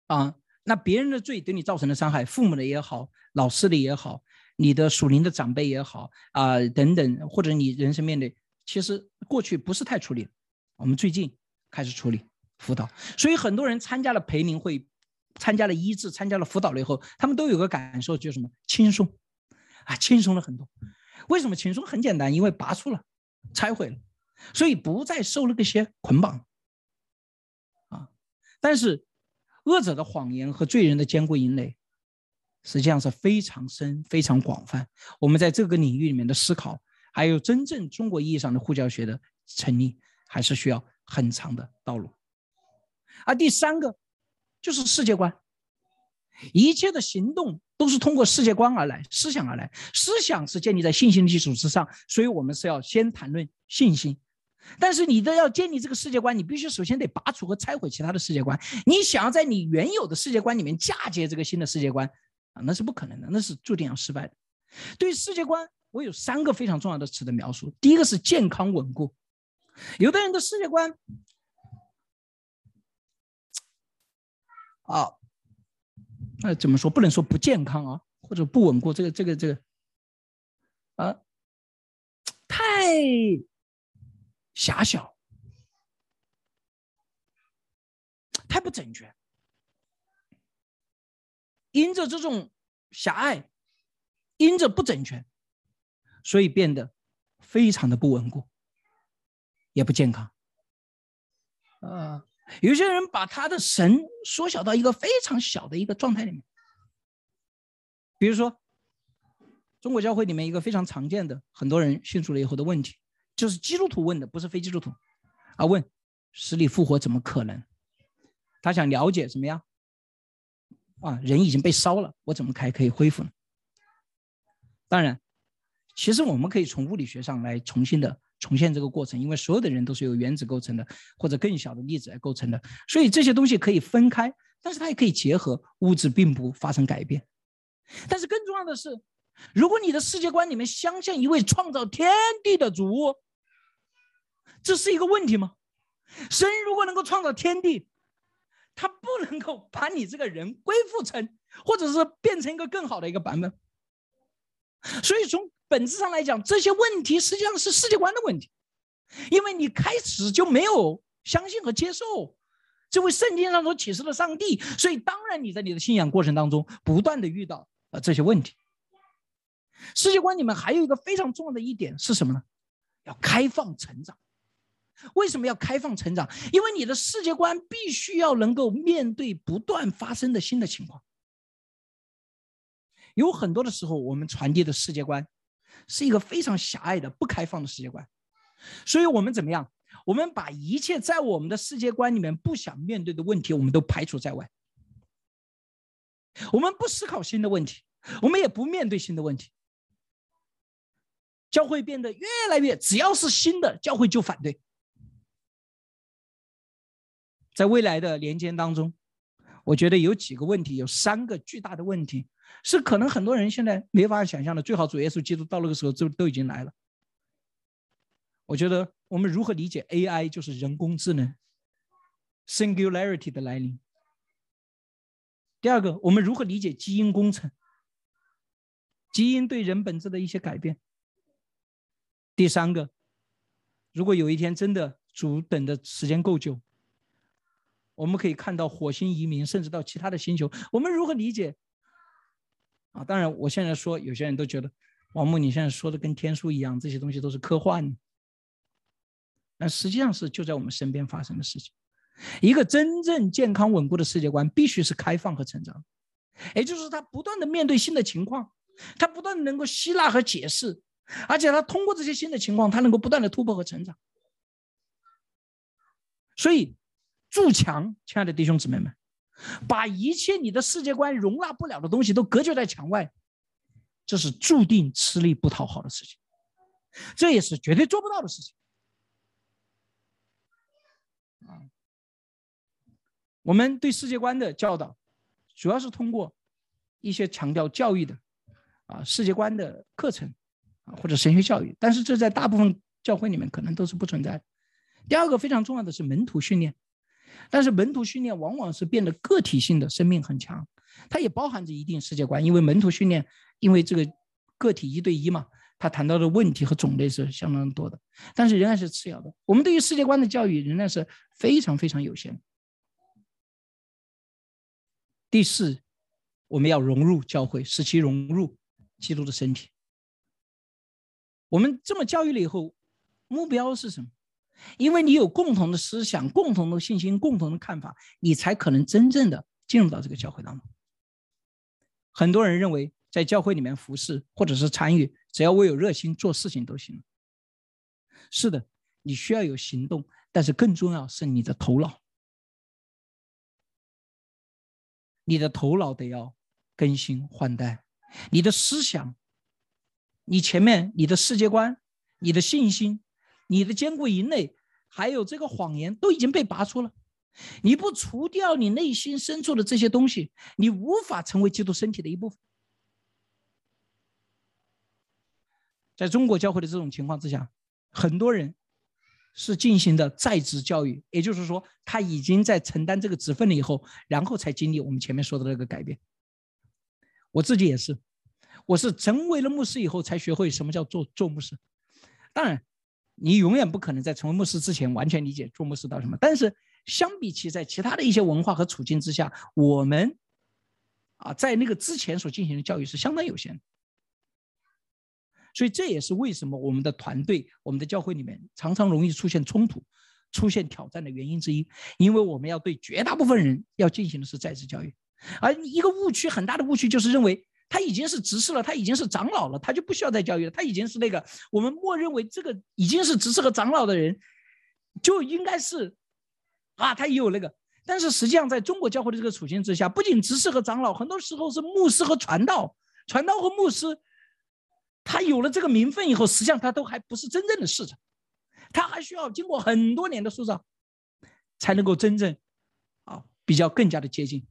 啊，那别人的罪对你造成的伤害，父母的也好，老师的也好，你的属灵的长辈也好，啊，等等，或者你人生面对，其实过去不是太处理，我们最近开始处理辅导，所以很多人参加了培灵会，参加了医治，参加了辅导了以后，他们都有个感受，就是什么轻松，啊，轻松了很多。为什么轻松？很简单，因为拔出了，拆毁了，所以不再受那个些捆绑啊。但是，恶者的谎言和罪人的坚固营垒，实际上是非常深、非常广泛。我们在这个领域里面的思考，还有真正中国意义上的护教学的成立，还是需要很长的道路。而第三个，就是世界观，一切的行动都是通过世界观而来，思想而来。思想是建立在信心的基础之上，所以我们是要先谈论信心。但是你的要建立这个世界观，你必须首先得拔除和拆毁其他的世界观。你想要在你原有的世界观里面嫁接这个新的世界观啊，那是不可能的，那是注定要失败的。对世界观，我有三个非常重要的词的描述。第一个是健康稳固。有的人的世界观啊，那怎么说？不能说不健康啊，或者不稳固。这个这个这个啊，太。狭小，太不整全。因着这种狭隘，因着不整全，所以变得非常的不稳固，也不健康。啊，有些人把他的神缩小到一个非常小的一个状态里面。比如说，中国教会里面一个非常常见的，很多人信主了以后的问题。就是基督徒问的，不是非基督徒，啊，问死里复活怎么可能？他想了解怎么样？啊，人已经被烧了，我怎么还可以恢复呢？当然，其实我们可以从物理学上来重新的重现这个过程，因为所有的人都是由原子构成的，或者更小的粒子来构成的，所以这些东西可以分开，但是它也可以结合，物质并不发生改变。但是更重要的是，如果你的世界观里面相信一位创造天地的主，这是一个问题吗？神如果能够创造天地，他不能够把你这个人恢复成，或者是变成一个更好的一个版本。所以从本质上来讲，这些问题实际上是世界观的问题，因为你开始就没有相信和接受这位圣经上所启示的上帝，所以当然你在你的信仰过程当中不断的遇到啊这些问题。世界观里面还有一个非常重要的一点是什么呢？要开放成长。为什么要开放成长？因为你的世界观必须要能够面对不断发生的新的情况。有很多的时候，我们传递的世界观是一个非常狭隘的、不开放的世界观，所以我们怎么样？我们把一切在我们的世界观里面不想面对的问题，我们都排除在外。我们不思考新的问题，我们也不面对新的问题。教会变得越来越，只要是新的教会就反对。在未来的年间当中，我觉得有几个问题，有三个巨大的问题，是可能很多人现在没法想象的。最好主耶稣基督到那个时候就都已经来了。我觉得我们如何理解 AI，就是人工智能 （Singularity） 的来临。第二个，我们如何理解基因工程？基因对人本质的一些改变。第三个，如果有一天真的主等的时间够久，我们可以看到火星移民，甚至到其他的星球，我们如何理解？啊，当然，我现在说，有些人都觉得王木你现在说的跟天书一样，这些东西都是科幻。但实际上是就在我们身边发生的事情。一个真正健康稳固的世界观，必须是开放和成长，也就是他不断的面对新的情况，他不断的能够吸纳和解释。而且他通过这些新的情况，他能够不断的突破和成长。所以，筑墙，亲爱的弟兄姊妹们，把一切你的世界观容纳不了的东西都隔绝在墙外，这是注定吃力不讨好的事情，这也是绝对做不到的事情。啊，我们对世界观的教导，主要是通过一些强调教育的啊世界观的课程啊。或者神学教育，但是这在大部分教会里面可能都是不存在。第二个非常重要的是门徒训练，但是门徒训练往往是变得个体性的，生命很强，它也包含着一定世界观，因为门徒训练，因为这个个体一对一嘛，他谈到的问题和种类是相当多的，但是仍然是次要的。我们对于世界观的教育仍然是非常非常有限。第四，我们要融入教会，使其融入基督的身体。我们这么教育了以后，目标是什么？因为你有共同的思想、共同的信心、共同的看法，你才可能真正的进入到这个教会当中。很多人认为在教会里面服侍或者是参与，只要我有热心做事情都行。是的，你需要有行动，但是更重要是你的头脑，你的头脑得要更新换代，你的思想。你前面你的世界观、你的信心、你的坚固营垒，还有这个谎言都已经被拔出了。你不除掉你内心深处的这些东西，你无法成为基督身体的一部分。在中国教会的这种情况之下，很多人是进行的在职教育，也就是说，他已经在承担这个职分了以后，然后才经历我们前面说的那个改变。我自己也是。我是成为了牧师以后才学会什么叫做做牧师。当然，你永远不可能在成为牧师之前完全理解做牧师到什么。但是，相比起在其他的一些文化和处境之下，我们啊，在那个之前所进行的教育是相当有限的。所以，这也是为什么我们的团队、我们的教会里面常常容易出现冲突、出现挑战的原因之一。因为我们要对绝大部分人要进行的是在职教育，而一个误区很大的误区就是认为。他已经是执事了，他已经是长老了，他就不需要再教育了。他已经是那个我们默认为这个已经是执事和长老的人，就应该是啊，他也有那个。但是实际上，在中国教会的这个处境之下，不仅执事和长老，很多时候是牧师和传道，传道和牧师，他有了这个名分以后，实际上他都还不是真正的侍者，他还需要经过很多年的塑造，才能够真正啊比较更加的接近。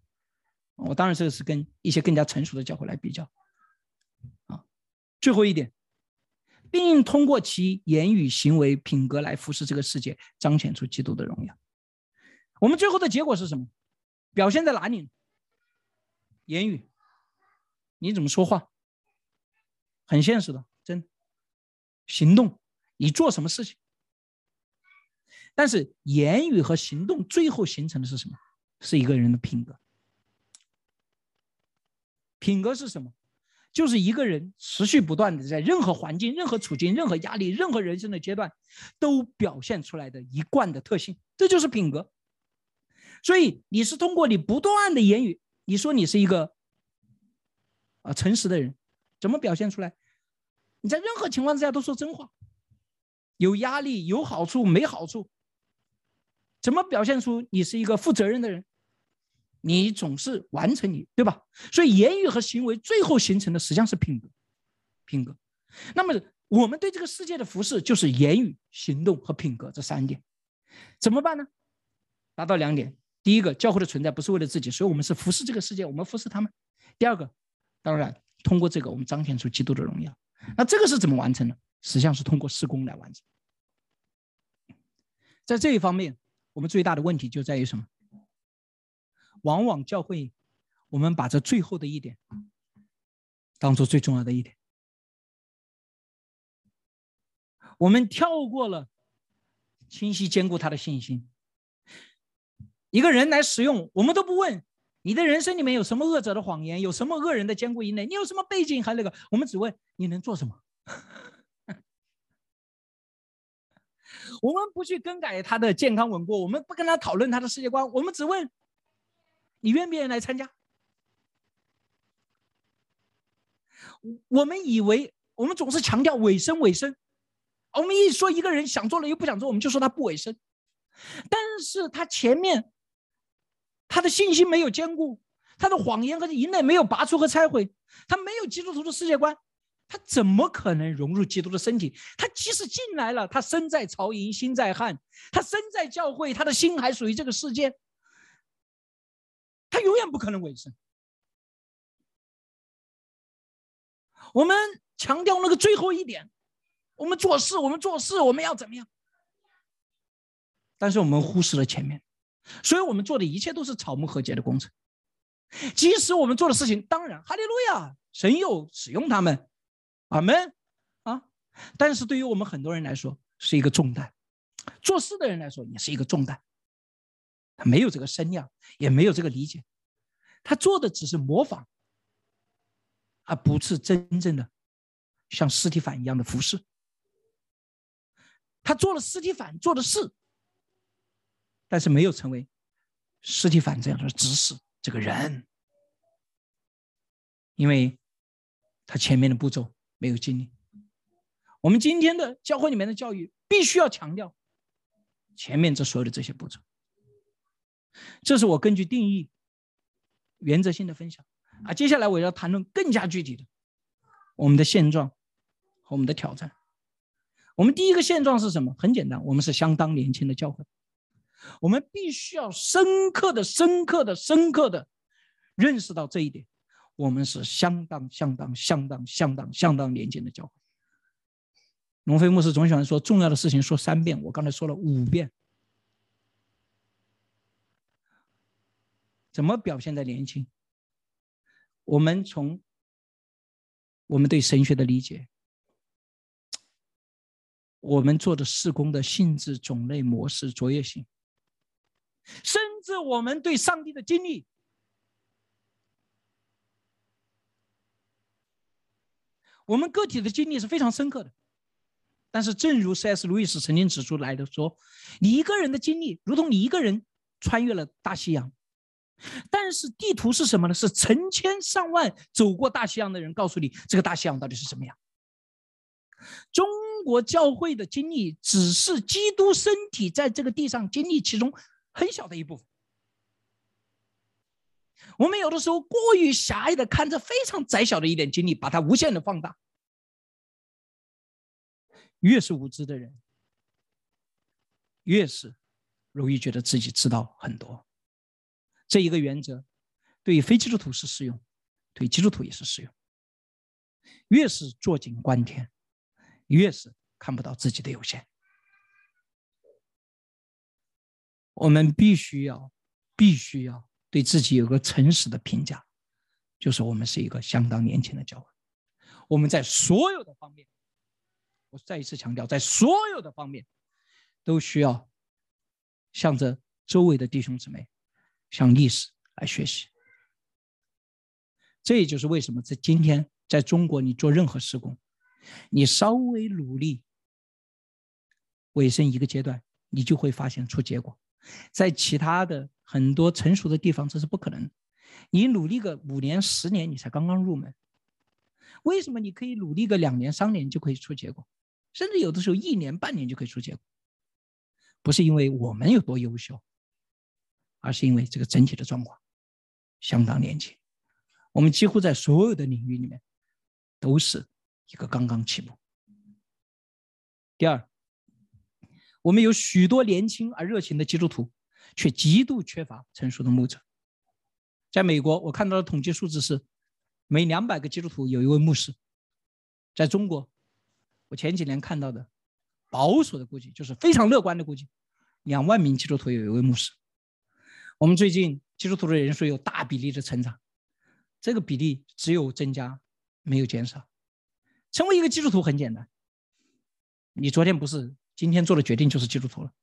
我当然这个是跟一些更加成熟的教会来比较，啊，最后一点，并通过其言语、行为、品格来服侍这个世界，彰显出基督的荣耀。我们最后的结果是什么？表现在哪里？言语，你怎么说话？很现实的，真。行动，你做什么事情？但是言语和行动最后形成的是什么？是一个人的品格。品格是什么？就是一个人持续不断的在任何环境、任何处境、任何压力、任何人生的阶段，都表现出来的一贯的特性，这就是品格。所以你是通过你不断的言语，你说你是一个啊诚实的人，怎么表现出来？你在任何情况之下都说真话，有压力有好处没好处，怎么表现出你是一个负责任的人？你总是完成你，对吧？所以言语和行为最后形成的实际上是品格，品格。那么我们对这个世界的服饰就是言语、行动和品格这三点，怎么办呢？达到两点：第一个，教会的存在不是为了自己，所以我们是服侍这个世界，我们服侍他们；第二个，当然通过这个我们彰显出基督的荣耀。那这个是怎么完成的？实际上是通过施工来完成。在这一方面，我们最大的问题就在于什么？往往教会，我们把这最后的一点当做最重要的一点，我们跳过了清晰兼顾他的信心。一个人来使用，我们都不问你的人生里面有什么恶者的谎言，有什么恶人的坚固营内，你有什么背景，还那个，我们只问你能做什么。我们不去更改他的健康稳固，我们不跟他讨论他的世界观，我们只问。你愿不愿意来参加？我们以为我们总是强调委身委身，我们一说一个人想做了又不想做，我们就说他不委身。但是他前面他的信心没有坚固，他的谎言和淫内没有拔出和拆毁，他没有基督徒的世界观，他怎么可能融入基督的身体？他即使进来了，他身在曹营心在汉，他身在教会，他的心还属于这个世界。永远不可能委身。我们强调那个最后一点，我们做事，我们做事，我们要怎么样？但是我们忽视了前面，所以我们做的一切都是草木和解的工程。即使我们做的事情，当然，哈利路亚，神又使用他们，阿门啊！但是对于我们很多人来说，是一个重担；做事的人来说，也是一个重担。他没有这个身量，也没有这个理解，他做的只是模仿，而不是真正的像尸体反一样的服侍。他做了尸体反做的事，但是没有成为尸体反这样的指使这个人，因为他前面的步骤没有经历。我们今天的教会里面的教育必须要强调前面这所有的这些步骤。这是我根据定义原则性的分享啊，接下来我要谈论更加具体的我们的现状和我们的挑战。我们第一个现状是什么？很简单，我们是相当年轻的教会，我们必须要深刻的、深刻的、深刻的认识到这一点，我们是相当、相当、相当、相当、相当年轻的教会。龙飞牧师总喜欢说重要的事情说三遍，我刚才说了五遍。怎么表现的年轻？我们从我们对神学的理解，我们做的事工的性质、种类、模式、卓越性，甚至我们对上帝的经历，我们个体的经历是非常深刻的。但是，正如 C.S. 路易斯曾经指出来的说：“你一个人的经历，如同你一个人穿越了大西洋。”但是地图是什么呢？是成千上万走过大西洋的人告诉你，这个大西洋到底是什么样。中国教会的经历只是基督身体在这个地上经历其中很小的一部分。我们有的时候过于狭隘的看着非常窄小的一点经历，把它无限的放大。越是无知的人，越是容易觉得自己知道很多。这一个原则，对非基督徒是适用，对基督徒也是适用。越是坐井观天，越是看不到自己的有限。我们必须要，必须要对自己有个诚实的评价，就是我们是一个相当年轻的教会。我们在所有的方面，我再一次强调，在所有的方面，都需要向着周围的弟兄姊妹。向历史来学习，这也就是为什么在今天在中国，你做任何施工，你稍微努力，尾声一个阶段，你就会发现出结果。在其他的很多成熟的地方，这是不可能。你努力个五年、十年，你才刚刚入门。为什么你可以努力个两年、三年就可以出结果，甚至有的时候一年、半年就可以出结果？不是因为我们有多优秀，而是因为这个整体的状况相当年轻。我们几乎在所有的领域里面都是一个刚刚起步。第二，我们有许多年轻而热情的基督徒，却极度缺乏成熟的牧者。在美国，我看到的统计数字是，每两百个基督徒有一位牧师。在中国，我前几年看到的保守的估计，就是非常乐观的估计，两万名基督徒有一位牧师。我们最近基督徒的人数有大比例的成长，这个比例只有增加，没有减少。成为一个基督徒很简单，你昨天不是，今天做的决定就是基督徒了。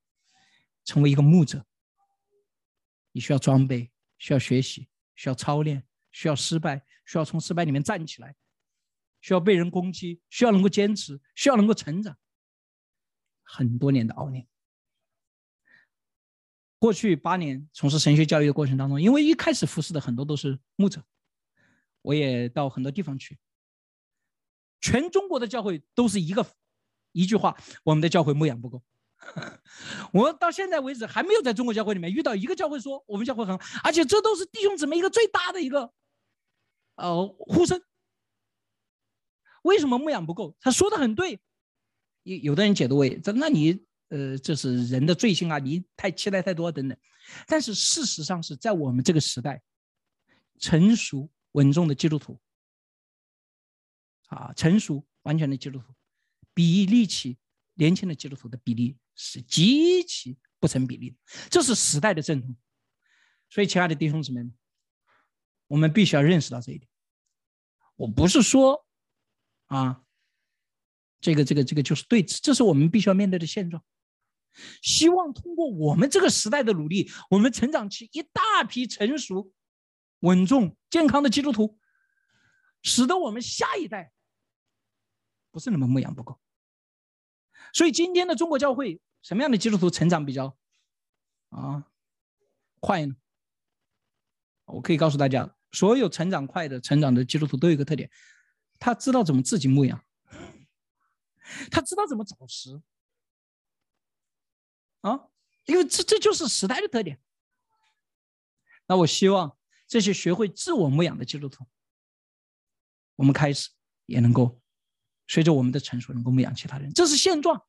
成为一个牧者，你需要装备，需要学习。需要操练，需要失败，需要从失败里面站起来，需要被人攻击，需要能够坚持，需要能够成长。很多年的熬练。过去八年从事神学教育的过程当中，因为一开始服侍的很多都是牧者，我也到很多地方去。全中国的教会都是一个一句话：我们的教会牧养不够。我到现在为止还没有在中国教会里面遇到一个教会说我们教会很好，而且这都是弟兄姊妹一个最大的一个，呃呼声。为什么牧养不够？他说的很对，有有的人解读为这，那你呃这是人的罪性啊，你太期待太多等等。但是事实上是在我们这个时代，成熟稳重的基督徒，啊成熟完全的基督徒，比例起年轻的基督徒的比例。是极其不成比例的，这是时代的阵痛。所以，亲爱的弟兄姊妹们，我们必须要认识到这一点。我不是说啊，这个、这个、这个就是对，这是我们必须要面对的现状。希望通过我们这个时代的努力，我们成长起一大批成熟、稳重、健康的基督徒，使得我们下一代不是那么牧养不够。所以今天的中国教会什么样的基督徒成长比较啊快呢？我可以告诉大家，所有成长快的成长的基督徒都有一个特点，他知道怎么自己牧养，他知道怎么找食啊，因为这这就是时代的特点。那我希望这些学会自我牧养的基督徒，我们开始也能够。随着我们的成熟，能够牧养其他人，这是现状。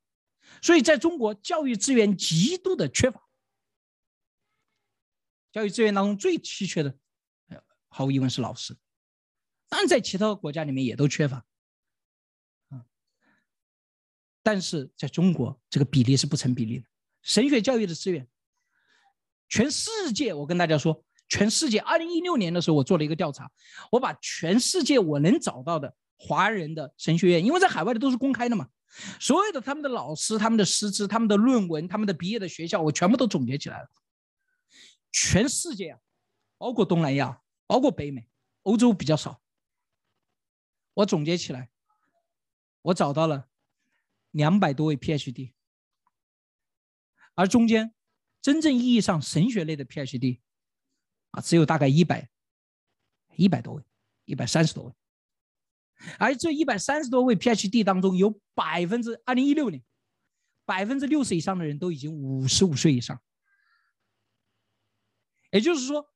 所以，在中国，教育资源极度的缺乏。教育资源当中最稀缺的，毫无疑问是老师。但，在其他国家里面也都缺乏。但是在中国，这个比例是不成比例的。神学教育的资源，全世界，我跟大家说，全世界，二零一六年的时候，我做了一个调查，我把全世界我能找到的。华人的神学院，因为在海外的都是公开的嘛，所有的他们的老师、他们的师资、他们的论文、他们的毕业的学校，我全部都总结起来了。全世界啊，包括东南亚、包括北美、欧洲比较少，我总结起来，我找到了两百多位 PhD，而中间真正意义上神学类的 PhD 啊，只有大概一百一百多位，一百三十多位。而这一百三十多位 PhD 当中，有百分之二零一六年，百分之六十以上的人都已经五十五岁以上，也就是说，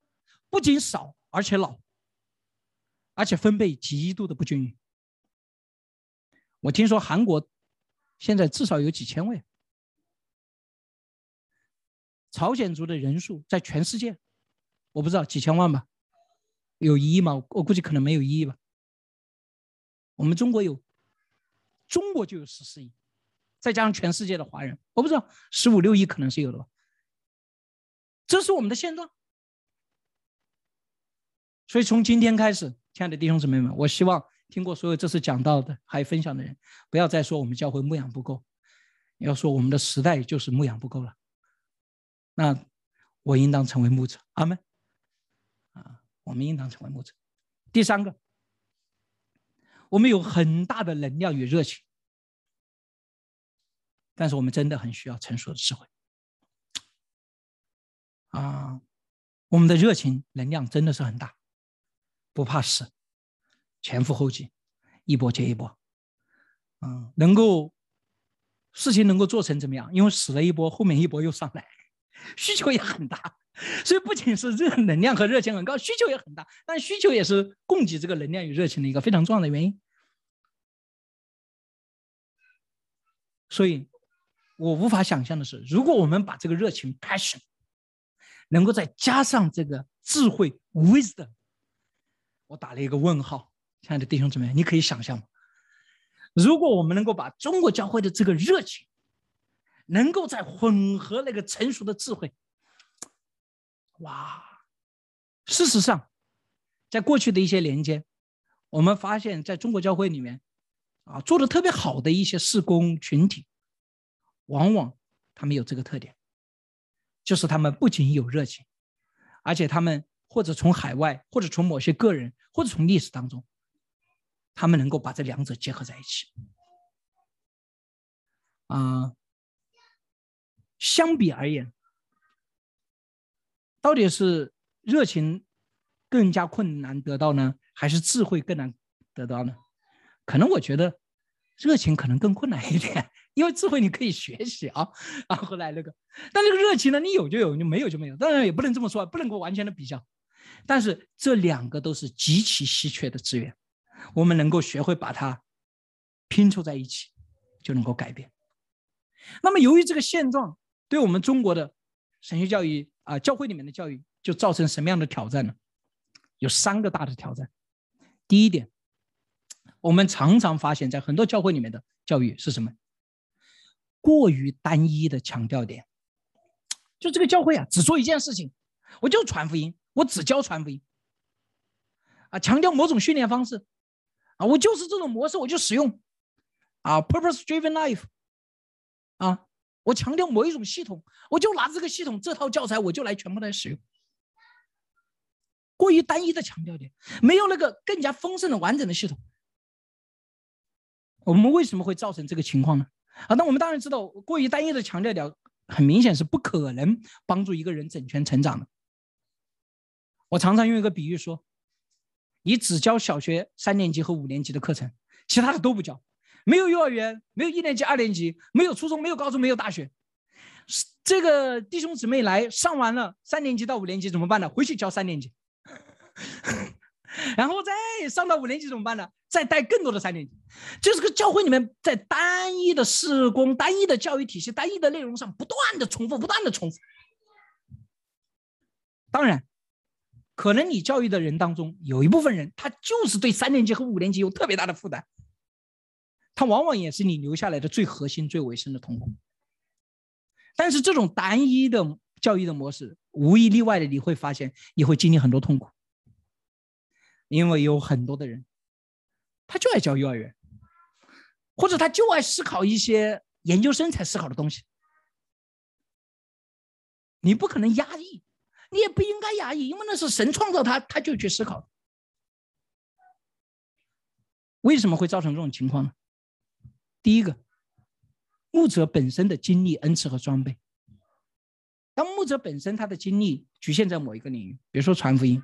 不仅少，而且老，而且分配极度的不均匀。我听说韩国现在至少有几千位，朝鲜族的人数在全世界，我不知道几千万吧，有一亿吗？我估计可能没有一亿吧。我们中国有，中国就有十四亿，再加上全世界的华人，我不知道十五六亿可能是有的吧。这是我们的现状。所以从今天开始，亲爱的弟兄姊妹们，我希望听过所有这次讲到的还分享的人，不要再说我们教会牧养不够，要说我们的时代就是牧养不够了。那我应当成为牧者，阿门。啊，我们应当成为牧者。第三个。我们有很大的能量与热情，但是我们真的很需要成熟的智慧。啊，我们的热情能量真的是很大，不怕死，前赴后继，一波接一波。嗯，能够事情能够做成怎么样？因为死了一波，后面一波又上来，需求也很大，所以不仅是热能量和热情很高，需求也很大。但需求也是供给这个能量与热情的一个非常重要的原因。所以，我无法想象的是，如果我们把这个热情 （passion） 能够再加上这个智慧 （wisdom），我打了一个问号。亲爱的弟兄姊妹，你可以想象吗？如果我们能够把中国教会的这个热情，能够在混合那个成熟的智慧，哇！事实上，在过去的一些年间，我们发现在中国教会里面，啊，做的特别好的一些事工群体，往往他们有这个特点，就是他们不仅有热情，而且他们或者从海外，或者从某些个人，或者从历史当中。他们能够把这两者结合在一起，啊，相比而言，到底是热情更加困难得到呢，还是智慧更难得到呢？可能我觉得热情可能更困难一点，因为智慧你可以学习啊，然后来那个，但这个热情呢，你有就有，你没有就没有，当然也不能这么说，不能够完全的比较，但是这两个都是极其稀缺的资源。我们能够学会把它拼凑在一起，就能够改变。那么，由于这个现状，对我们中国的神学教育啊，教会里面的教育，就造成什么样的挑战呢？有三个大的挑战。第一点，我们常常发现，在很多教会里面的教育是什么？过于单一的强调点，就这个教会啊，只做一件事情，我就传福音，我只教传福音，啊，强调某种训练方式。啊，我就是这种模式，我就使用，啊，purpose-driven life，啊，我强调某一种系统，我就拿这个系统这套教材，我就来全部来使用。过于单一的强调点，没有那个更加丰盛的完整的系统。我们为什么会造成这个情况呢？啊，那我们当然知道，过于单一的强调点，很明显是不可能帮助一个人整全成长的。我常常用一个比喻说。你只教小学三年级和五年级的课程，其他的都不教，没有幼儿园，没有一年级、二年级，没有初中，没有高中，没有大学。这个弟兄姊妹来上完了三年级到五年级怎么办呢？回去教三年级，然后再上到五年级怎么办呢？再带更多的三年级。就是个教会里面在单一的施工、单一的教育体系、单一的内容上不断的重复、不断的重复。当然。可能你教育的人当中有一部分人，他就是对三年级和五年级有特别大的负担，他往往也是你留下来的最核心、最尾声的痛苦。但是这种单一的教育的模式，无一例外的你会发现，你会经历很多痛苦，因为有很多的人，他就爱教幼儿园，或者他就爱思考一些研究生才思考的东西，你不可能压抑。你也不应该压抑，因为那是神创造他，他就去思考。为什么会造成这种情况呢？第一个，牧者本身的经历、恩赐和装备。当牧者本身他的精力局限在某一个领域，比如说传福音，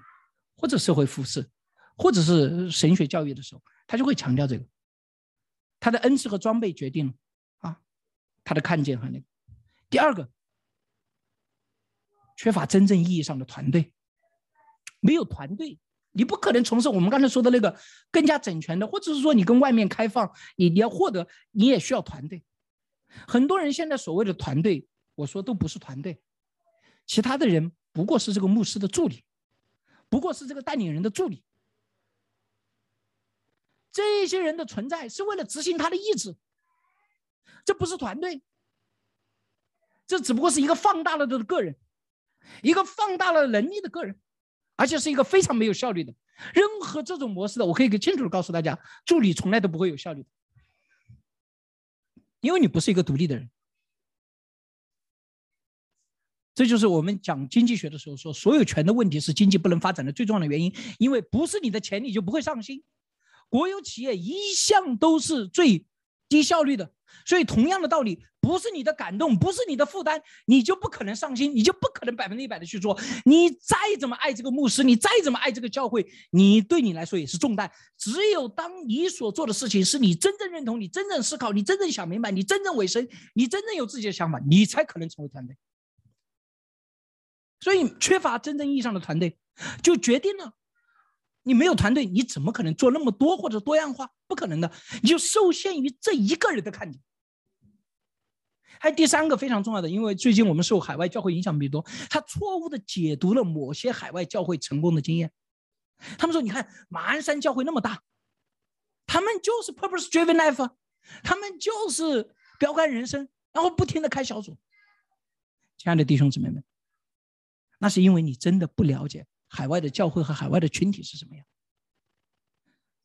或者社会服饰，或者是神学教育的时候，他就会强调这个。他的恩赐和装备决定了啊，他的看见和那个。第二个。缺乏真正意义上的团队，没有团队，你不可能从事我们刚才说的那个更加整全的，或者是说你跟外面开放，你你要获得，你也需要团队。很多人现在所谓的团队，我说都不是团队，其他的人不过是这个牧师的助理，不过是这个带领人的助理。这些人的存在是为了执行他的意志，这不是团队，这只不过是一个放大了的个人。一个放大了能力的个人，而且是一个非常没有效率的。任何这种模式的，我可以清楚的告诉大家，助理从来都不会有效率，因为你不是一个独立的人。这就是我们讲经济学的时候说，所有权的问题是经济不能发展的最重要的原因，因为不是你的钱，你就不会上心。国有企业一向都是最低效率的。所以，同样的道理，不是你的感动，不是你的负担，你就不可能上心，你就不可能百分之一百的去做。你再怎么爱这个牧师，你再怎么爱这个教会，你对你来说也是重担。只有当你所做的事情是你真正认同、你真正思考、你真正想明白、你真正委身、你真正有自己的想法，你才可能成为团队。所以，缺乏真正意义上的团队，就决定了你没有团队，你怎么可能做那么多或者多样化？不可能的，你就受限于这一个人的看点。还有第三个非常重要的，因为最近我们受海外教会影响比较多，他错误的解读了某些海外教会成功的经验。他们说：“你看马鞍山教会那么大，他们就是 purpose driven life，他们就是标杆人生，然后不停的开小组。”亲爱的弟兄姊妹们，那是因为你真的不了解海外的教会和海外的群体是什么样。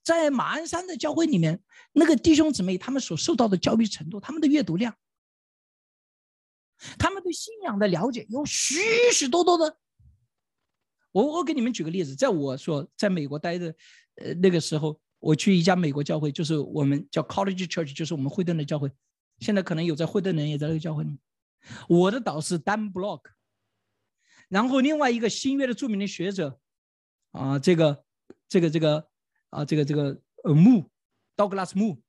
在马鞍山的教会里面，那个弟兄姊妹他们所受到的教育程度，他们的阅读量。他们对信仰的了解有许许多多的。我我给你们举个例子，在我说在美国待的，呃那个时候，我去一家美国教会，就是我们叫 College Church，就是我们惠顿的教会。现在可能有在惠顿的人也在那个教会里。我的导师 Dan Block，然后另外一个新约的著名的学者，啊，这个这个这个啊，这个这个呃穆，Douglas 穆。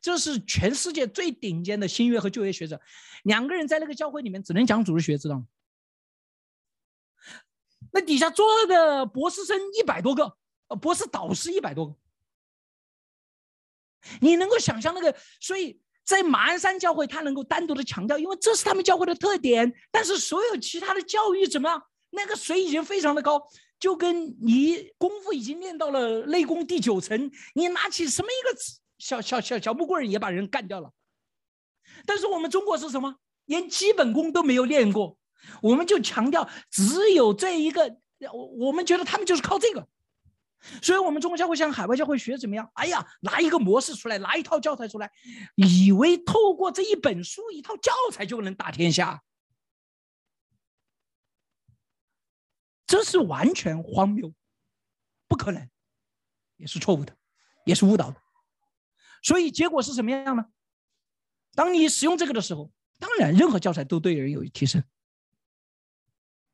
这是全世界最顶尖的新约和旧约学者，两个人在那个教会里面只能讲主日学，知道吗？那底下坐的博士生一百多个，呃，博士导师一百多个，你能够想象那个？所以在马鞍山教会，他能够单独的强调，因为这是他们教会的特点。但是所有其他的教育怎么样？那个水已经非常的高，就跟你功夫已经练到了内功第九层，你拿起什么一个小小小小木棍也把人干掉了，但是我们中国是什么？连基本功都没有练过，我们就强调只有这一个，我我们觉得他们就是靠这个，所以我们中国教会向海外教会学怎么样？哎呀，拿一个模式出来，拿一套教材出来，以为透过这一本书、一套教材就能打天下，这是完全荒谬，不可能，也是错误的，也是误导的。所以结果是什么样呢？当你使用这个的时候，当然任何教材都对人有提升。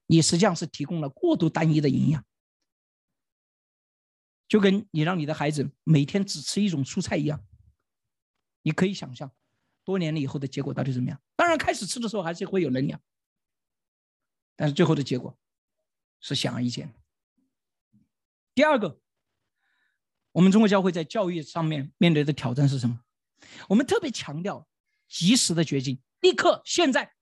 你实际上是提供了过度单一的营养，就跟你让你的孩子每天只吃一种蔬菜一样。你可以想象，多年了以后的结果到底怎么样？当然，开始吃的时候还是会有能量，但是最后的结果是显而易见。第二个。我们中国教会在教育上面面对的挑战是什么？我们特别强调及时的决定，立刻现在。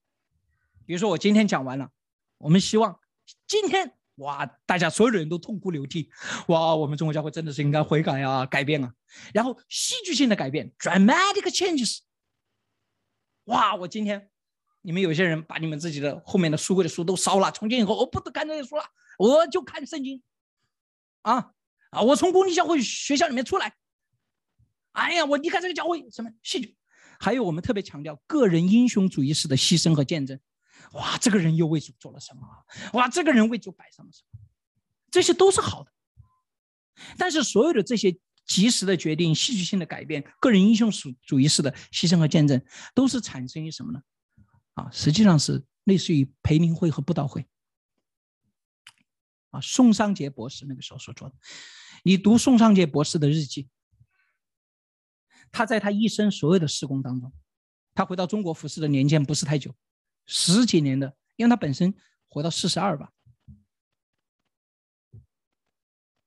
比如说我今天讲完了，我们希望今天哇，大家所有的人都痛哭流涕，哇，我们中国教会真的是应该悔改啊，改变啊，然后戏剧性的改变，dramatic changes。哇，我今天你们有些人把你们自己的后面的书柜的书都烧了，从今以后我不看这些书了，我就看圣经啊。啊！我从公立教会学校里面出来，哎呀，我离开这个教会，什么戏剧？还有我们特别强调个人英雄主义式的牺牲和见证。哇，这个人又为主做了什么？哇，这个人为主摆上了什么？这些都是好的。但是所有的这些及时的决定、戏剧性的改变、个人英雄主主义式的牺牲和见证，都是产生于什么呢？啊，实际上是类似于培灵会和布道会。啊，宋尚杰博士那个时候所做的。你读宋尚杰博士的日记，他在他一生所有的施工当中，他回到中国服侍的年限不是太久，十几年的，因为他本身活到四十二吧。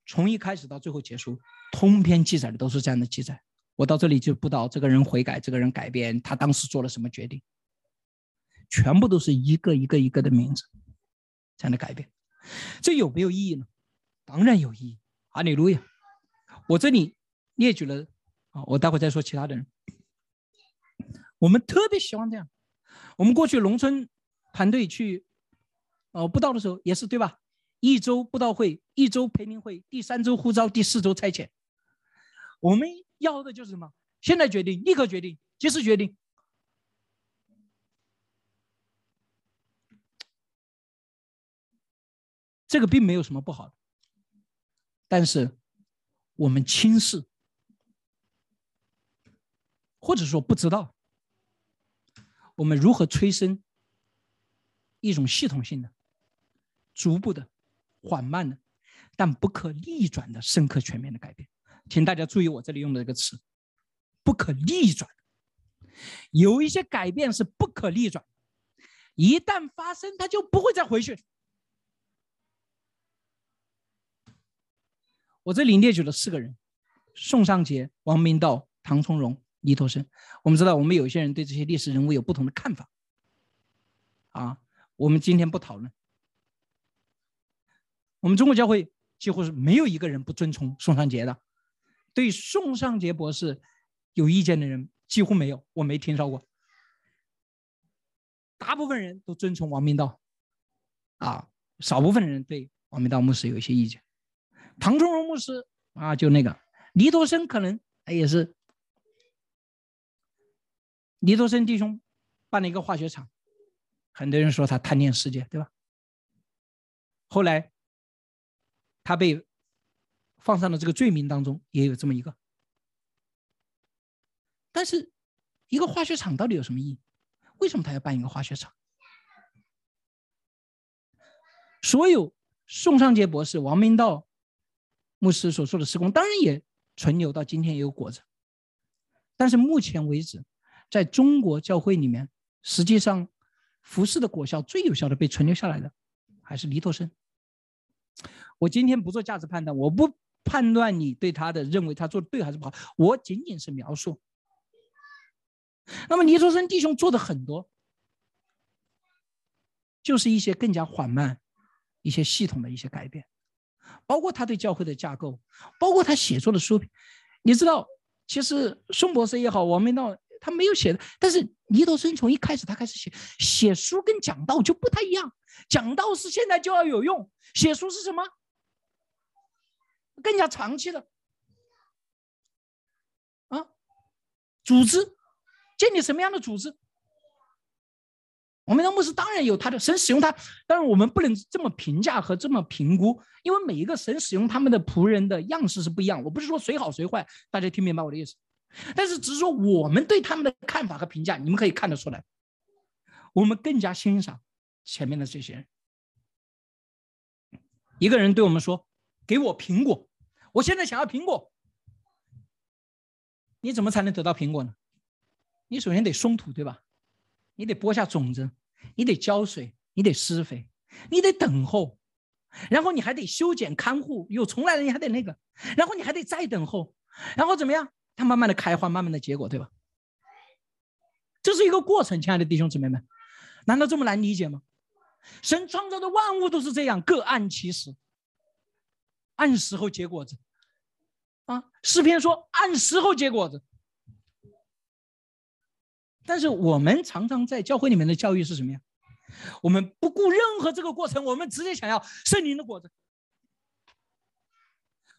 从一开始到最后结束，通篇记载的都是这样的记载。我到这里就不道这个人悔改，这个人改变，他当时做了什么决定，全部都是一个一个一个的名字，这样的改变，这有没有意义呢？当然有意义。阿里路亚，我这里列举了啊，我待会再说其他的人。我们特别希望这样。我们过去农村团队去哦布道的时候也是对吧？一周布道会，一周培灵会，第三周呼召，第四周差遣。我们要的就是什么？现在决定，立刻决定，及时决定。这个并没有什么不好的。但是，我们轻视或者说不知道，我们如何催生一种系统性的、逐步的、缓慢的，但不可逆转的深刻全面的改变。请大家注意我这里用的这个词：不可逆转。有一些改变是不可逆转，一旦发生，它就不会再回去。我这里列举了四个人：宋尚杰、王明道、唐从容、尼托生。我们知道，我们有些人对这些历史人物有不同的看法。啊，我们今天不讨论。我们中国教会几乎是没有一个人不尊崇宋尚杰的。对宋尚杰博士有意见的人几乎没有，我没听说过。大部分人都尊崇王明道，啊，少部分人对王明道牧师有一些意见。唐崇荣牧师啊，就那个尼托生，可能也是倪柝声弟兄办了一个化学厂，很多人说他贪恋世界，对吧？后来他被放上了这个罪名当中，也有这么一个。但是，一个化学厂到底有什么意义？为什么他要办一个化学厂？所有宋尚杰博士、王明道。牧师所说的施工当然也存留到今天也有果子，但是目前为止，在中国教会里面，实际上服饰的果效最有效的被存留下来的还是尼托生。我今天不做价值判断，我不判断你对他的认为他做的对还是不好，我仅仅是描述。那么尼托生弟兄做的很多，就是一些更加缓慢、一些系统的一些改变。包括他对教会的架构，包括他写作的书，你知道，其实宋博士也好，王明道他没有写的，但是尼德森从一开始他开始写写书跟讲道就不太一样，讲道是现在就要有用，写书是什么？更加长期的啊，组织建立什么样的组织？我们的牧师当然有他的神使用他，当然我们不能这么评价和这么评估，因为每一个神使用他们的仆人的样式是不一样。我不是说谁好谁坏，大家听明白我的意思？但是只是说我们对他们的看法和评价，你们可以看得出来，我们更加欣赏前面的这些人。一个人对我们说：“给我苹果，我现在想要苹果。”你怎么才能得到苹果呢？你首先得松土，对吧？你得播下种子，你得浇水，你得施肥，你得等候，然后你还得修剪看护，有虫来了你还得那个，然后你还得再等候，然后怎么样？它慢慢的开花，慢慢的结果，对吧？这是一个过程，亲爱的弟兄姊妹们，难道这么难理解吗？神创造的万物都是这样，各按其时，按时候结果子。啊，诗篇说按时候结果子。但是我们常常在教会里面的教育是什么呀？我们不顾任何这个过程，我们直接想要圣灵的果子。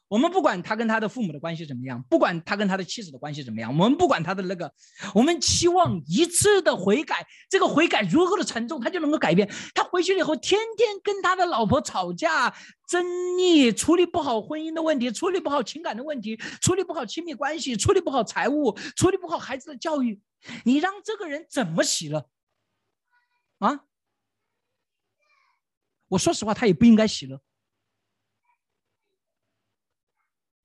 我们不管他跟他的父母的关系怎么样，不管他跟他的妻子的关系怎么样，我们不管他的那个，我们期望一次的悔改，这个悔改如何的沉重，他就能够改变。他回去以后，天天跟他的老婆吵架、争议，处理不好婚姻的问题，处理不好情感的问题，处理不好亲密关系，处理不好财务，处理不好孩子的教育。你让这个人怎么喜乐？啊？我说实话，他也不应该喜乐。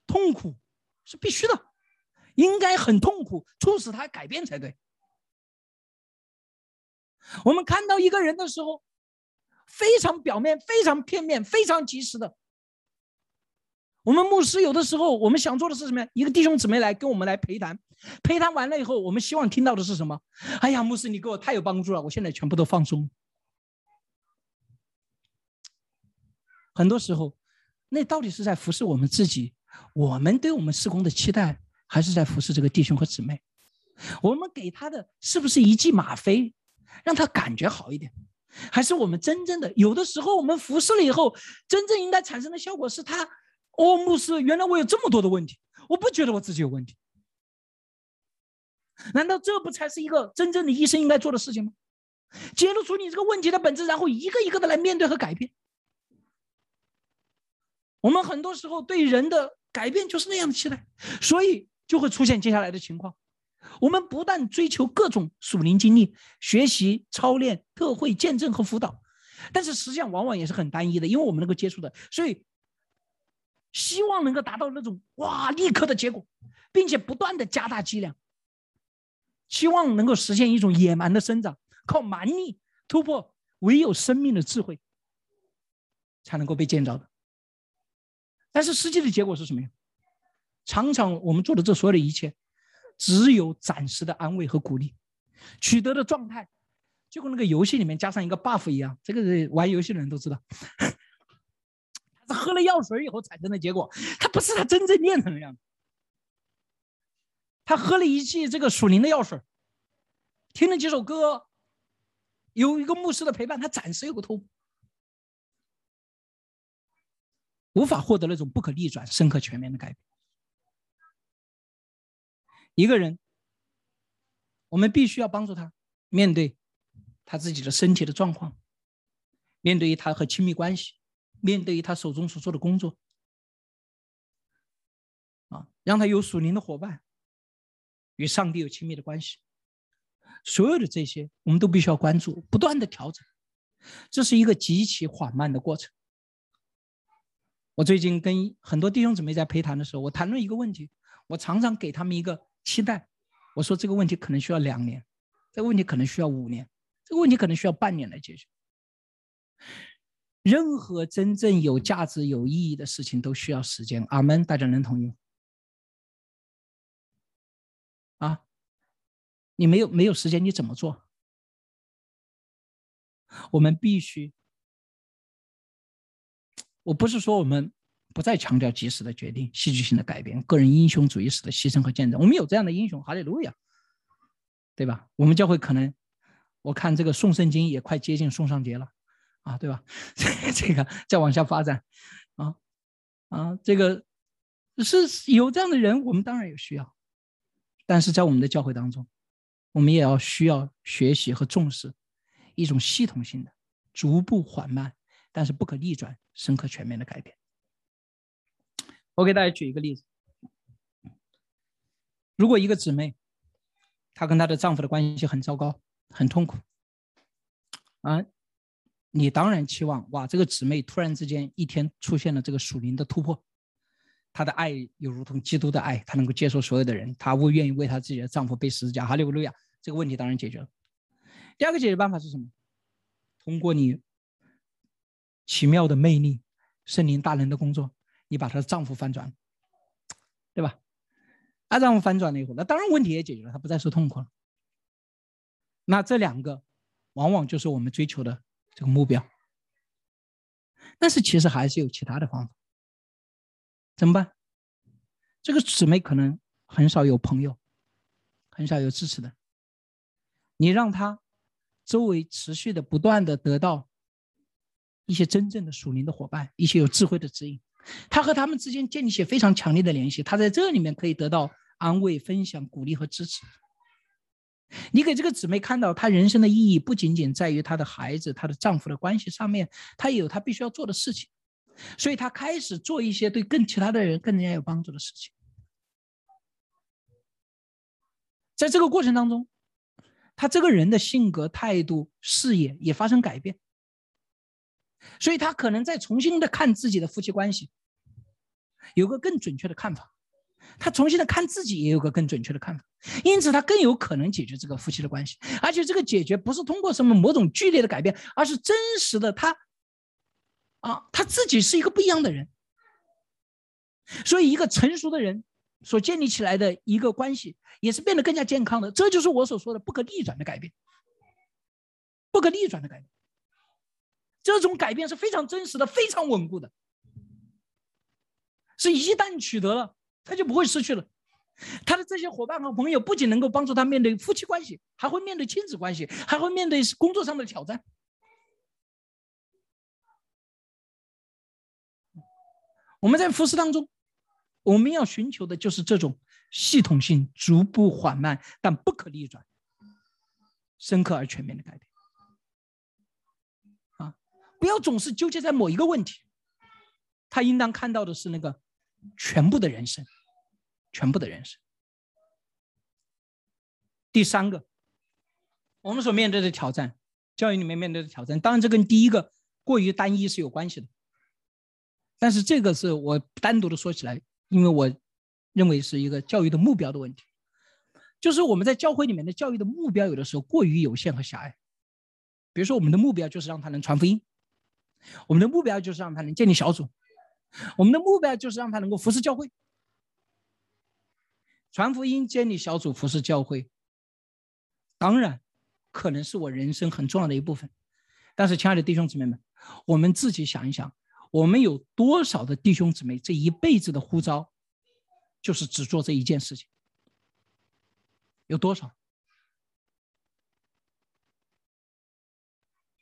痛苦是必须的，应该很痛苦，促使他改变才对。我们看到一个人的时候，非常表面、非常片面、非常及时的。我们牧师有的时候，我们想做的是什么呀？一个弟兄姊妹来跟我们来陪谈，陪谈完了以后，我们希望听到的是什么？哎呀，牧师，你给我太有帮助了，我现在全部都放松。很多时候，那到底是在服侍我们自己，我们对我们施工的期待，还是在服侍这个弟兄和姊妹？我们给他的是不是一剂吗啡，让他感觉好一点？还是我们真正的有的时候，我们服侍了以后，真正应该产生的效果是他。哦，牧师，原来我有这么多的问题，我不觉得我自己有问题。难道这不才是一个真正的医生应该做的事情吗？揭露出你这个问题的本质，然后一个一个的来面对和改变。我们很多时候对人的改变就是那样的期待，所以就会出现接下来的情况。我们不断追求各种属灵经历、学习、操练、特会、见证和辅导，但是实际上往往也是很单一的，因为我们能够接触的，所以希望能够达到那种哇立刻的结果，并且不断的加大剂量，希望能够实现一种野蛮的生长，靠蛮力突破，唯有生命的智慧才能够被建造的。但是实际的结果是什么呀？常常我们做的这所有的一切。只有暂时的安慰和鼓励，取得的状态，就跟那个游戏里面加上一个 buff 一样。这个玩游戏的人都知道，他是喝了药水以后产生的结果，他不是他真正练成的样子。他喝了一剂这个属灵的药水，听了几首歌，有一个牧师的陪伴，他暂时有个突破，无法获得那种不可逆转、深刻、全面的改变。一个人，我们必须要帮助他面对他自己的身体的状况，面对于他和亲密关系，面对于他手中所做的工作，啊，让他有属灵的伙伴，与上帝有亲密的关系。所有的这些，我们都必须要关注，不断的调整。这是一个极其缓慢的过程。我最近跟很多弟兄姊妹在陪谈的时候，我谈论一个问题，我常常给他们一个。期待，我说这个问题可能需要两年，这个问题可能需要五年，这个问题可能需要半年来解决。任何真正有价值、有意义的事情都需要时间。阿门，大家能同意吗？啊，你没有没有时间，你怎么做？我们必须，我不是说我们。不再强调及时的决定、戏剧性的改变、个人英雄主义式的牺牲和见证。我们有这样的英雄，哈利路亚，对吧？我们教会可能，我看这个宋圣经也快接近宋尚节了，啊，对吧？这个再往下发展，啊啊，这个是有这样的人，我们当然有需要，但是在我们的教会当中，我们也要需要学习和重视一种系统性的、逐步缓慢但是不可逆转、深刻全面的改变。我给大家举一个例子：如果一个姊妹，她跟她的丈夫的关系很糟糕、很痛苦，啊，你当然期望哇，这个姊妹突然之间一天出现了这个属灵的突破，她的爱又如同基督的爱，她能够接受所有的人，她不愿意为她自己的丈夫背十字架。哈利路亚！这个问题当然解决了。第二个解决办法是什么？通过你奇妙的魅力、圣灵大人的工作。你把她的丈夫翻转，对吧？她丈夫翻转了以后，那当然问题也解决了，她不再受痛苦了。那这两个，往往就是我们追求的这个目标。但是其实还是有其他的方法，怎么办？这个姊妹可能很少有朋友，很少有支持的，你让她周围持续的不断的得到一些真正的属灵的伙伴，一些有智慧的指引。他和他们之间建立起非常强烈的联系，他在这里面可以得到安慰、分享、鼓励和支持。你给这个姊妹看到，她人生的意义不仅仅在于她的孩子、她的丈夫的关系上面，她也有她必须要做的事情，所以她开始做一些对更其他的人更加有帮助的事情。在这个过程当中，她这个人的性格、态度、视野也发生改变。所以他可能再重新的看自己的夫妻关系，有个更准确的看法；他重新的看自己，也有个更准确的看法。因此，他更有可能解决这个夫妻的关系。而且，这个解决不是通过什么某种剧烈的改变，而是真实的他，啊，他自己是一个不一样的人。所以，一个成熟的人所建立起来的一个关系，也是变得更加健康的。这就是我所说的不可逆转的改变，不可逆转的改变。这种改变是非常真实的，非常稳固的，是一旦取得了，他就不会失去了。他的这些伙伴和朋友不仅能够帮助他面对夫妻关系，还会面对亲子关系，还会面对工作上的挑战。我们在服饰当中，我们要寻求的就是这种系统性、逐步缓慢但不可逆转、深刻而全面的改变。不要总是纠结在某一个问题，他应当看到的是那个全部的人生，全部的人生。第三个，我们所面对的挑战，教育里面面对的挑战，当然这跟第一个过于单一是有关系的。但是这个是我单独的说起来，因为我认为是一个教育的目标的问题，就是我们在教会里面的教育的目标有的时候过于有限和狭隘。比如说，我们的目标就是让他能传福音，我们的目标就是让他能建立小组，我们的目标就是让他能够服侍教会。传福音、建立小组、服侍教会，当然可能是我人生很重要的一部分。但是，亲爱的弟兄姊妹们，我们自己想一想，我们有多少的弟兄姊妹这一辈子的呼召，就是只做这一件事情？有多少？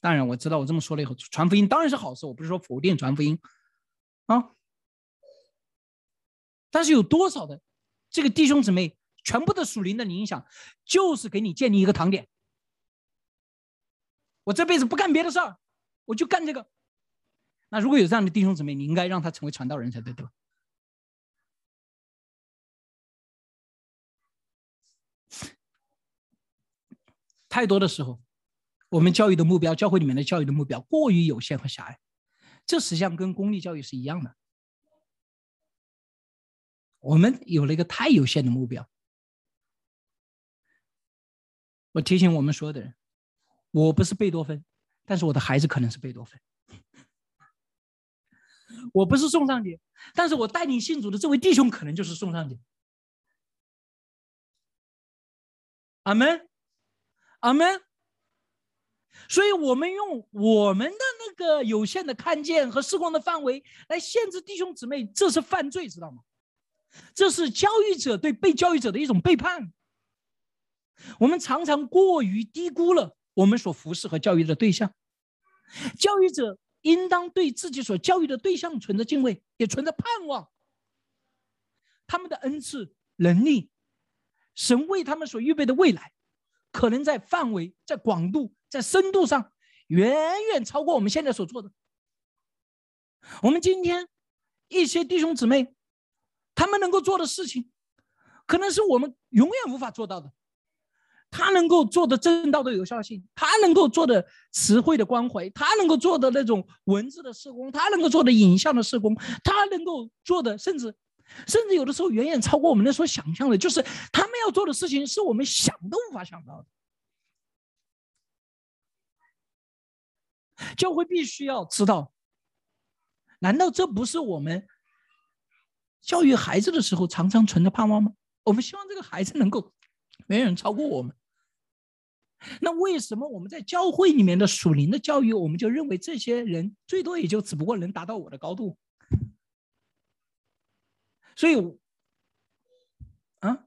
当然，我知道我这么说了以后，传福音当然是好事，我不是说否定传福音啊。但是有多少的？这个弟兄姊妹全部的属灵的影响，就是给你建立一个堂点。我这辈子不干别的事儿，我就干这个。那如果有这样的弟兄姊妹，你应该让他成为传道人才对，对吧？太多的时候，我们教育的目标，教会里面的教育的目标过于有限和狭隘，这实际上跟公立教育是一样的。我们有了一个太有限的目标。我提醒我们所有的人，我不是贝多芬，但是我的孩子可能是贝多芬。我不是宋尚杰，但是我带领信主的这位弟兄可能就是宋尚杰。阿门，阿门。所以，我们用我们的那个有限的看见和视光的范围来限制弟兄姊妹，这是犯罪，知道吗？这是教育者对被教育者的一种背叛。我们常常过于低估了我们所服侍和教育的对象。教育者应当对自己所教育的对象存着敬畏，也存着盼望。他们的恩赐、能力，神为他们所预备的未来，可能在范围、在广度、在深度上，远远超过我们现在所做的。我们今天一些弟兄姊妹。他们能够做的事情，可能是我们永远无法做到的。他能够做的正道的有效性，他能够做的词汇的关怀，他能够做的那种文字的施工，他能够做的影像的施工，他能够做的，甚至甚至有的时候远远超过我们那所想象的。就是他们要做的事情，是我们想都无法想到的。教会必须要知道，难道这不是我们？教育孩子的时候，常常存的盼望吗？我们希望这个孩子能够远远超过我们。那为什么我们在教会里面的属灵的教育，我们就认为这些人最多也就只不过能达到我的高度？所以，啊，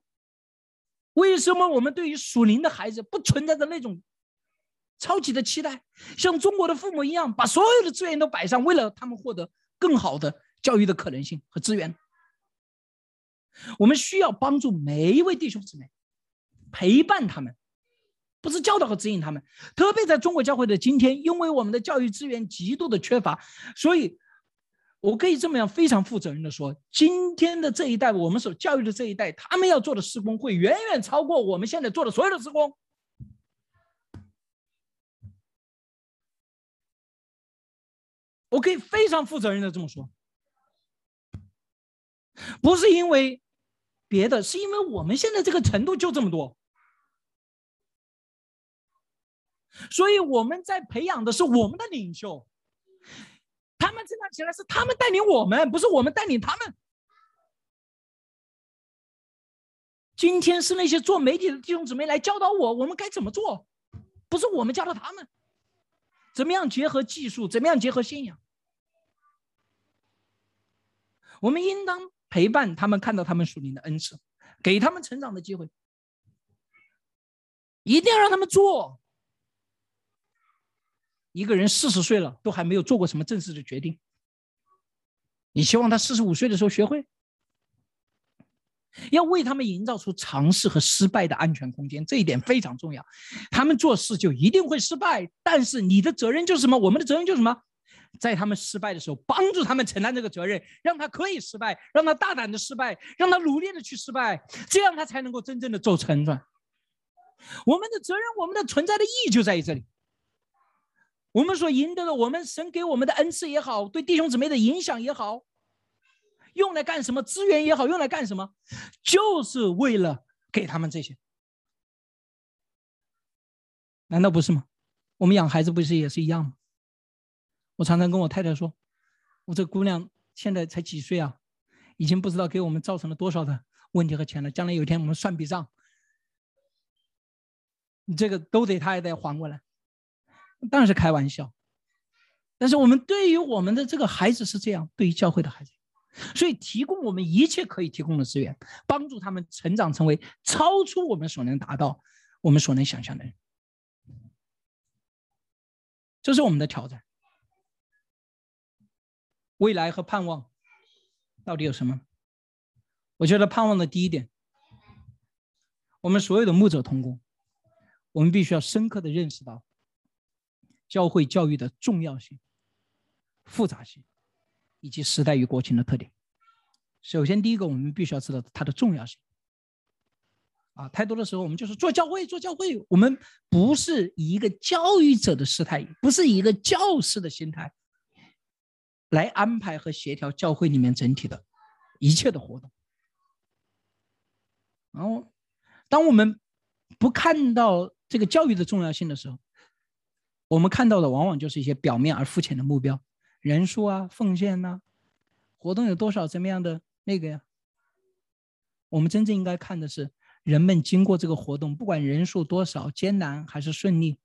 为什么我们对于属灵的孩子不存在着那种超级的期待，像中国的父母一样，把所有的资源都摆上，为了他们获得更好的教育的可能性和资源？我们需要帮助每一位弟兄姊妹，陪伴他们，不是教导和指引他们。特别在中国教会的今天，因为我们的教育资源极度的缺乏，所以我可以这么样非常负责任的说，今天的这一代，我们所教育的这一代，他们要做的施工会远远超过我们现在做的所有的施工。我可以非常负责任的这么说。不是因为别的，是因为我们现在这个程度就这么多，所以我们在培养的是我们的领袖。他们成长起来是他们带领我们，不是我们带领他们。今天是那些做媒体的弟兄姊妹来教导我，我们该怎么做，不是我们教导他们，怎么样结合技术，怎么样结合信仰，我们应当。陪伴他们，看到他们属灵的恩赐，给他们成长的机会，一定要让他们做。一个人四十岁了，都还没有做过什么正式的决定，你希望他四十五岁的时候学会？要为他们营造出尝试和失败的安全空间，这一点非常重要。他们做事就一定会失败，但是你的责任就是什么？我们的责任就是什么？在他们失败的时候，帮助他们承担这个责任，让他可以失败，让他大胆的失败，让他努力的去失败，这样他才能够真正的做成长。我们的责任，我们的存在的意义就在于这里。我们所赢得的，我们神给我们的恩赐也好，对弟兄姊妹的影响也好，用来干什么？资源也好，用来干什么？就是为了给他们这些。难道不是吗？我们养孩子不是也是一样吗？我常常跟我太太说，我这姑娘现在才几岁啊，已经不知道给我们造成了多少的问题和钱了。将来有一天我们算笔账，你这个都得她也得还过来。当然是开玩笑，但是我们对于我们的这个孩子是这样，对于教会的孩子，所以提供我们一切可以提供的资源，帮助他们成长成为超出我们所能达到、我们所能想象的人，这是我们的挑战。未来和盼望到底有什么？我觉得盼望的第一点，我们所有的牧者同工，我们必须要深刻的认识到。教会教育的重要性、复杂性，以及时代与国情的特点。首先，第一个，我们必须要知道它的重要性。啊，太多的时候，我们就是做教会，做教会，我们不是以一个教育者的姿态，不是以一个教师的心态，来安排和协调教会里面整体的一切的活动。然后，当我们不看到这个教育的重要性的时候，我们看到的往往就是一些表面而肤浅的目标，人数啊、奉献呐，活动有多少、怎么样的那个呀？我们真正应该看的是人们经过这个活动，不管人数多少、艰难还是顺利，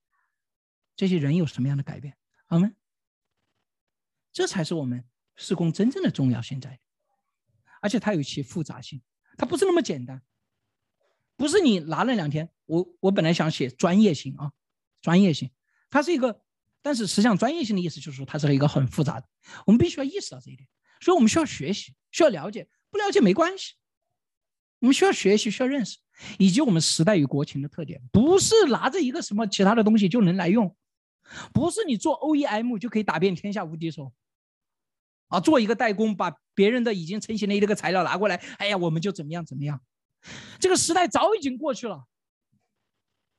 这些人有什么样的改变？好吗？这才是我们施工真正的重要性在，而且它有其复杂性，它不是那么简单，不是你拿了两天。我我本来想写专业性啊，专业性。它是一个，但是实际上专业性的意思就是说它是一个很复杂的，我们必须要意识到这一点，所以我们需要学习，需要了解，不了解没关系，我们需要学习，需要认识，以及我们时代与国情的特点，不是拿着一个什么其他的东西就能来用，不是你做 OEM 就可以打遍天下无敌手，啊，做一个代工，把别人的已经成型的一个材料拿过来，哎呀，我们就怎么样怎么样，这个时代早已经过去了，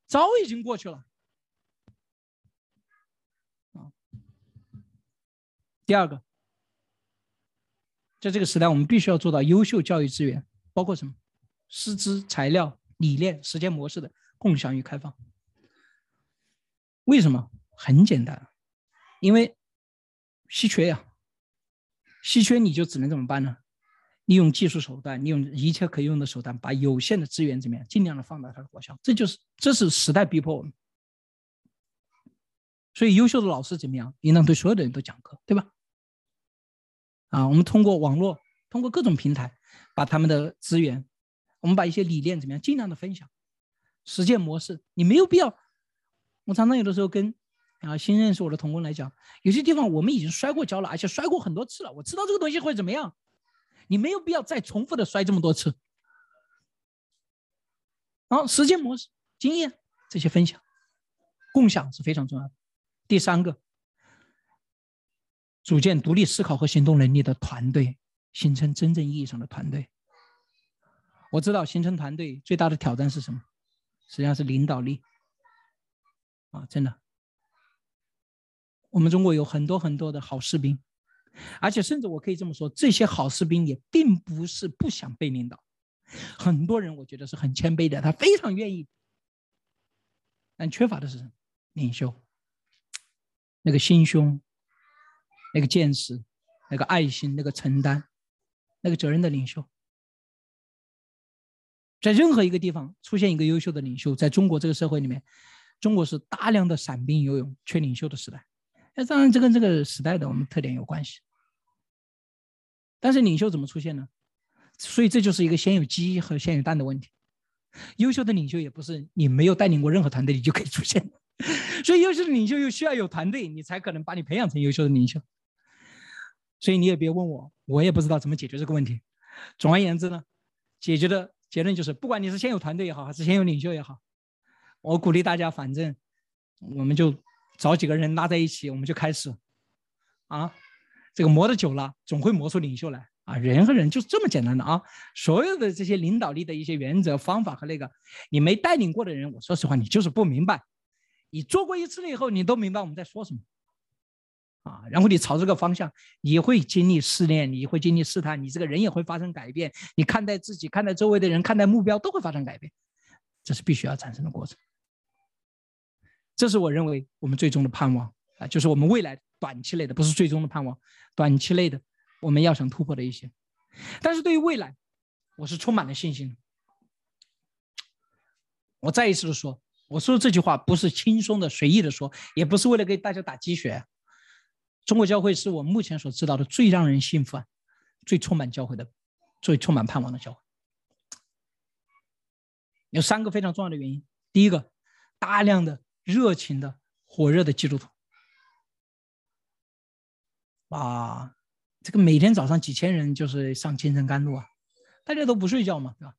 早已经过去了。啊第二个，在这个时代，我们必须要做到优秀教育资源，包括什么？师资、材料、理念、实践模式的共享与开放。为什么？很简单，因为稀缺呀。稀缺你就只能怎么办呢？利用技术手段，利用一切可以用的手段，把有限的资源怎么样，尽量的放大它的果效。这就是，这是时代逼迫我们。所以，优秀的老师怎么样，应当对所有的人都讲课，对吧？啊，我们通过网络，通过各种平台，把他们的资源，我们把一些理念怎么样，尽量的分享，实践模式，你没有必要。我常常有的时候跟啊新认识我的同工来讲，有些地方我们已经摔过跤了，而且摔过很多次了，我知道这个东西会怎么样，你没有必要再重复的摔这么多次。然后实践模式、经验这些分享、共享是非常重要的。第三个。组建独立思考和行动能力的团队，形成真正意义上的团队。我知道形成团队最大的挑战是什么？实际上是领导力。啊，真的，我们中国有很多很多的好士兵，而且甚至我可以这么说，这些好士兵也并不是不想被领导。很多人我觉得是很谦卑的，他非常愿意，但缺乏的是什么领袖，那个心胸。那个见识，那个爱心，那个承担，那个责任的领袖，在任何一个地方出现一个优秀的领袖，在中国这个社会里面，中国是大量的散兵游勇、缺领袖的时代。那当然，这跟这个时代的我们特点有关系。但是领袖怎么出现呢？所以这就是一个先有鸡和先有蛋的问题。优秀的领袖也不是你没有带领过任何团队你就可以出现，所以优秀的领袖又需要有团队，你才可能把你培养成优秀的领袖。所以你也别问我，我也不知道怎么解决这个问题。总而言之呢，解决的结论就是，不管你是先有团队也好，还是先有领袖也好，我鼓励大家，反正我们就找几个人拉在一起，我们就开始啊，这个磨的久了，总会磨出领袖来，啊，人和人就是这么简单的啊！所有的这些领导力的一些原则、方法和那个，你没带领过的人，我说实话，你就是不明白。你做过一次了以后，你都明白我们在说什么啊。然后你朝这个方向，你会经历试炼，你会经历试探，你这个人也会发生改变。你看待自己、看待周围的人、看待目标，都会发生改变。这是必须要产生的过程。这是我认为我们最终的盼望啊，就是我们未来短期内的，不是最终的盼望，短期内的。我们要想突破的一些，但是对于未来，我是充满了信心。我再一次的说，我说这句话不是轻松的、随意的说，也不是为了给大家打鸡血。中国教会是我目前所知道的最让人兴奋、最充满教会的、最充满盼望的教会。有三个非常重要的原因：第一个，大量的热情的、火热的基督徒，哇。这个每天早上几千人就是上清晨甘露啊，大家都不睡觉嘛，对吧？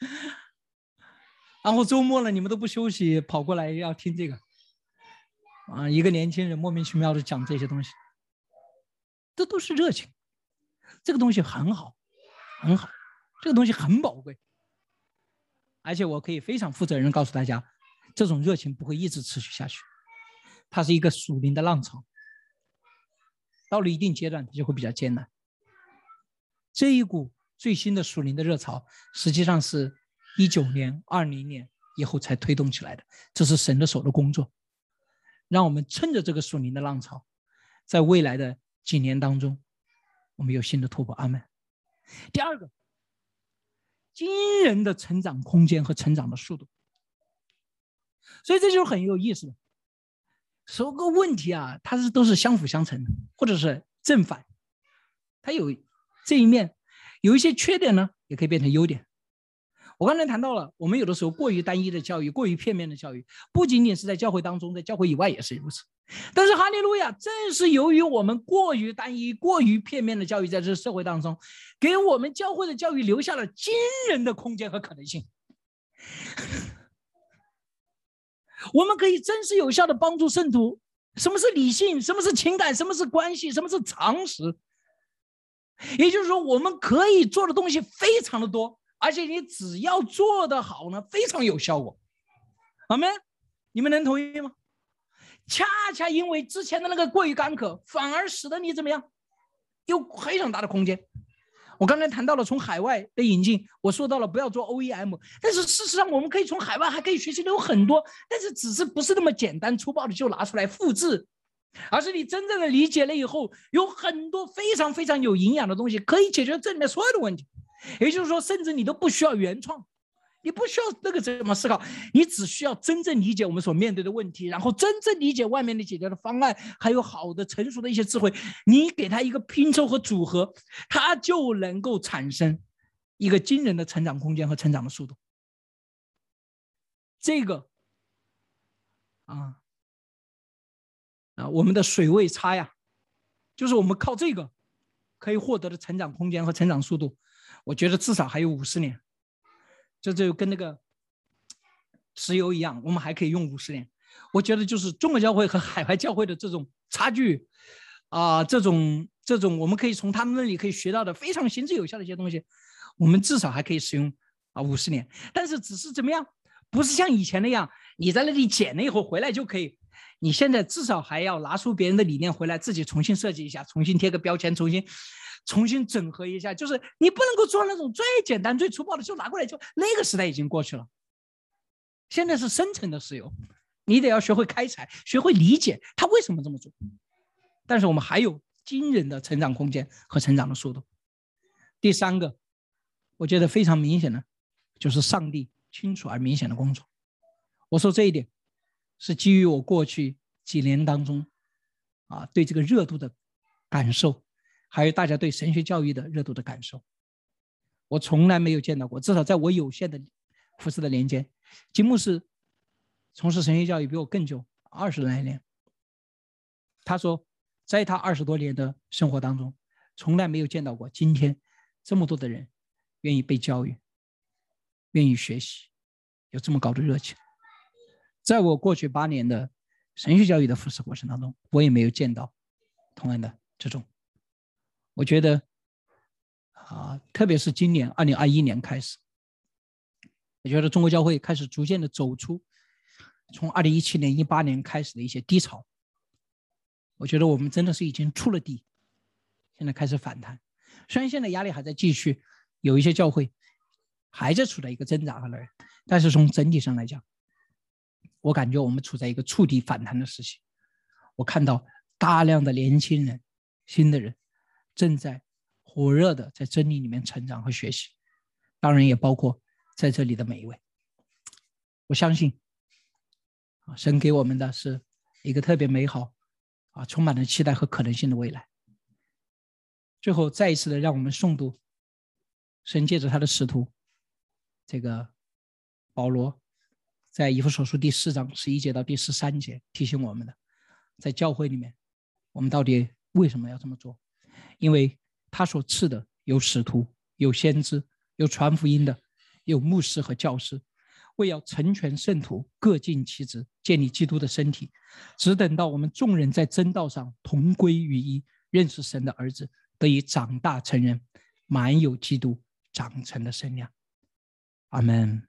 然后周末了，你们都不休息，跑过来要听这个，啊，一个年轻人莫名其妙的讲这些东西，这都是热情，这个东西很好，很好，这个东西很宝贵，而且我可以非常负责任的告诉大家，这种热情不会一直持续下去，它是一个属灵的浪潮。到了一定阶段，它就会比较艰难。这一股最新的属灵的热潮，实际上是一九年、二零年以后才推动起来的。这是神的手的工作，让我们趁着这个属灵的浪潮，在未来的几年当中，我们有新的突破。阿门。第二个，惊人的成长空间和成长的速度，所以这就是很有意思的。所有个问题啊，它是都是相辅相成的，或者是正反。它有这一面，有一些缺点呢，也可以变成优点。我刚才谈到了，我们有的时候过于单一的教育，过于片面的教育，不仅仅是在教会当中，在教会以外也是如此。但是哈利路亚，正是由于我们过于单一、过于片面的教育，在这社会当中，给我们教会的教育留下了惊人的空间和可能性。我们可以真实有效的帮助圣徒。什么是理性？什么是情感？什么是关系？什么是常识？也就是说，我们可以做的东西非常的多，而且你只要做得好呢，非常有效果。好没？你们能同意吗？恰恰因为之前的那个过于干渴，反而使得你怎么样，有非常大的空间。我刚才谈到了从海外的引进，我说到了不要做 OEM，但是事实上我们可以从海外还可以学习的有很多，但是只是不是那么简单粗暴的就拿出来复制，而是你真正的理解了以后，有很多非常非常有营养的东西可以解决这里面所有的问题，也就是说，甚至你都不需要原创。你不需要那个怎么思考，你只需要真正理解我们所面对的问题，然后真正理解外面的解决的方案，还有好的成熟的一些智慧，你给他一个拼凑和组合，它就能够产生一个惊人的成长空间和成长的速度。这个啊啊，我们的水位差呀，就是我们靠这个可以获得的成长空间和成长速度，我觉得至少还有五十年。这就跟那个石油一样，我们还可以用五十年。我觉得就是中国教会和海外教会的这种差距，啊，这种这种我们可以从他们那里可以学到的非常行之有效的一些东西，我们至少还可以使用啊五十年。但是只是怎么样，不是像以前那样，你在那里捡了以后回来就可以。你现在至少还要拿出别人的理念回来，自己重新设计一下，重新贴个标签，重新。重新整合一下，就是你不能够做那种最简单、最粗暴的，就拿过来就那个时代已经过去了。现在是深层的石油，你得要学会开采，学会理解他为什么这么做。但是我们还有惊人的成长空间和成长的速度。第三个，我觉得非常明显的，就是上帝清楚而明显的工作。我说这一点，是基于我过去几年当中啊对这个热度的感受。还有大家对神学教育的热度的感受，我从来没有见到过。至少在我有限的服侍的年间，金牧师从事神学教育比我更久，二十来年。他说，在他二十多年的生活当中，从来没有见到过今天这么多的人愿意被教育，愿意学习，有这么高的热情。在我过去八年的神学教育的复试过程当中，我也没有见到同样的这种。我觉得啊，特别是今年二零二一年开始，我觉得中国教会开始逐渐的走出从二零一七年、一八年开始的一些低潮。我觉得我们真的是已经出了底，现在开始反弹。虽然现在压力还在继续，有一些教会还在处在一个挣扎的那，但是从整体上来讲，我感觉我们处在一个触底反弹的时期。我看到大量的年轻人、新的人正在火热的在真理里面成长和学习，当然也包括在这里的每一位。我相信，啊，神给我们的是一个特别美好、啊，充满了期待和可能性的未来。最后，再一次的让我们诵读神借着他的使徒，这个保罗，在以弗所书第四章十一节到第十三节提醒我们的。在教会里面，我们到底为什么要这么做？因为他所赐的有使徒、有先知、有传福音的、有牧师和教师，为要成全圣徒，各尽其职，建立基督的身体。只等到我们众人在真道上同归于一，认识神的儿子，得以长大成人，满有基督长成的身量。阿门。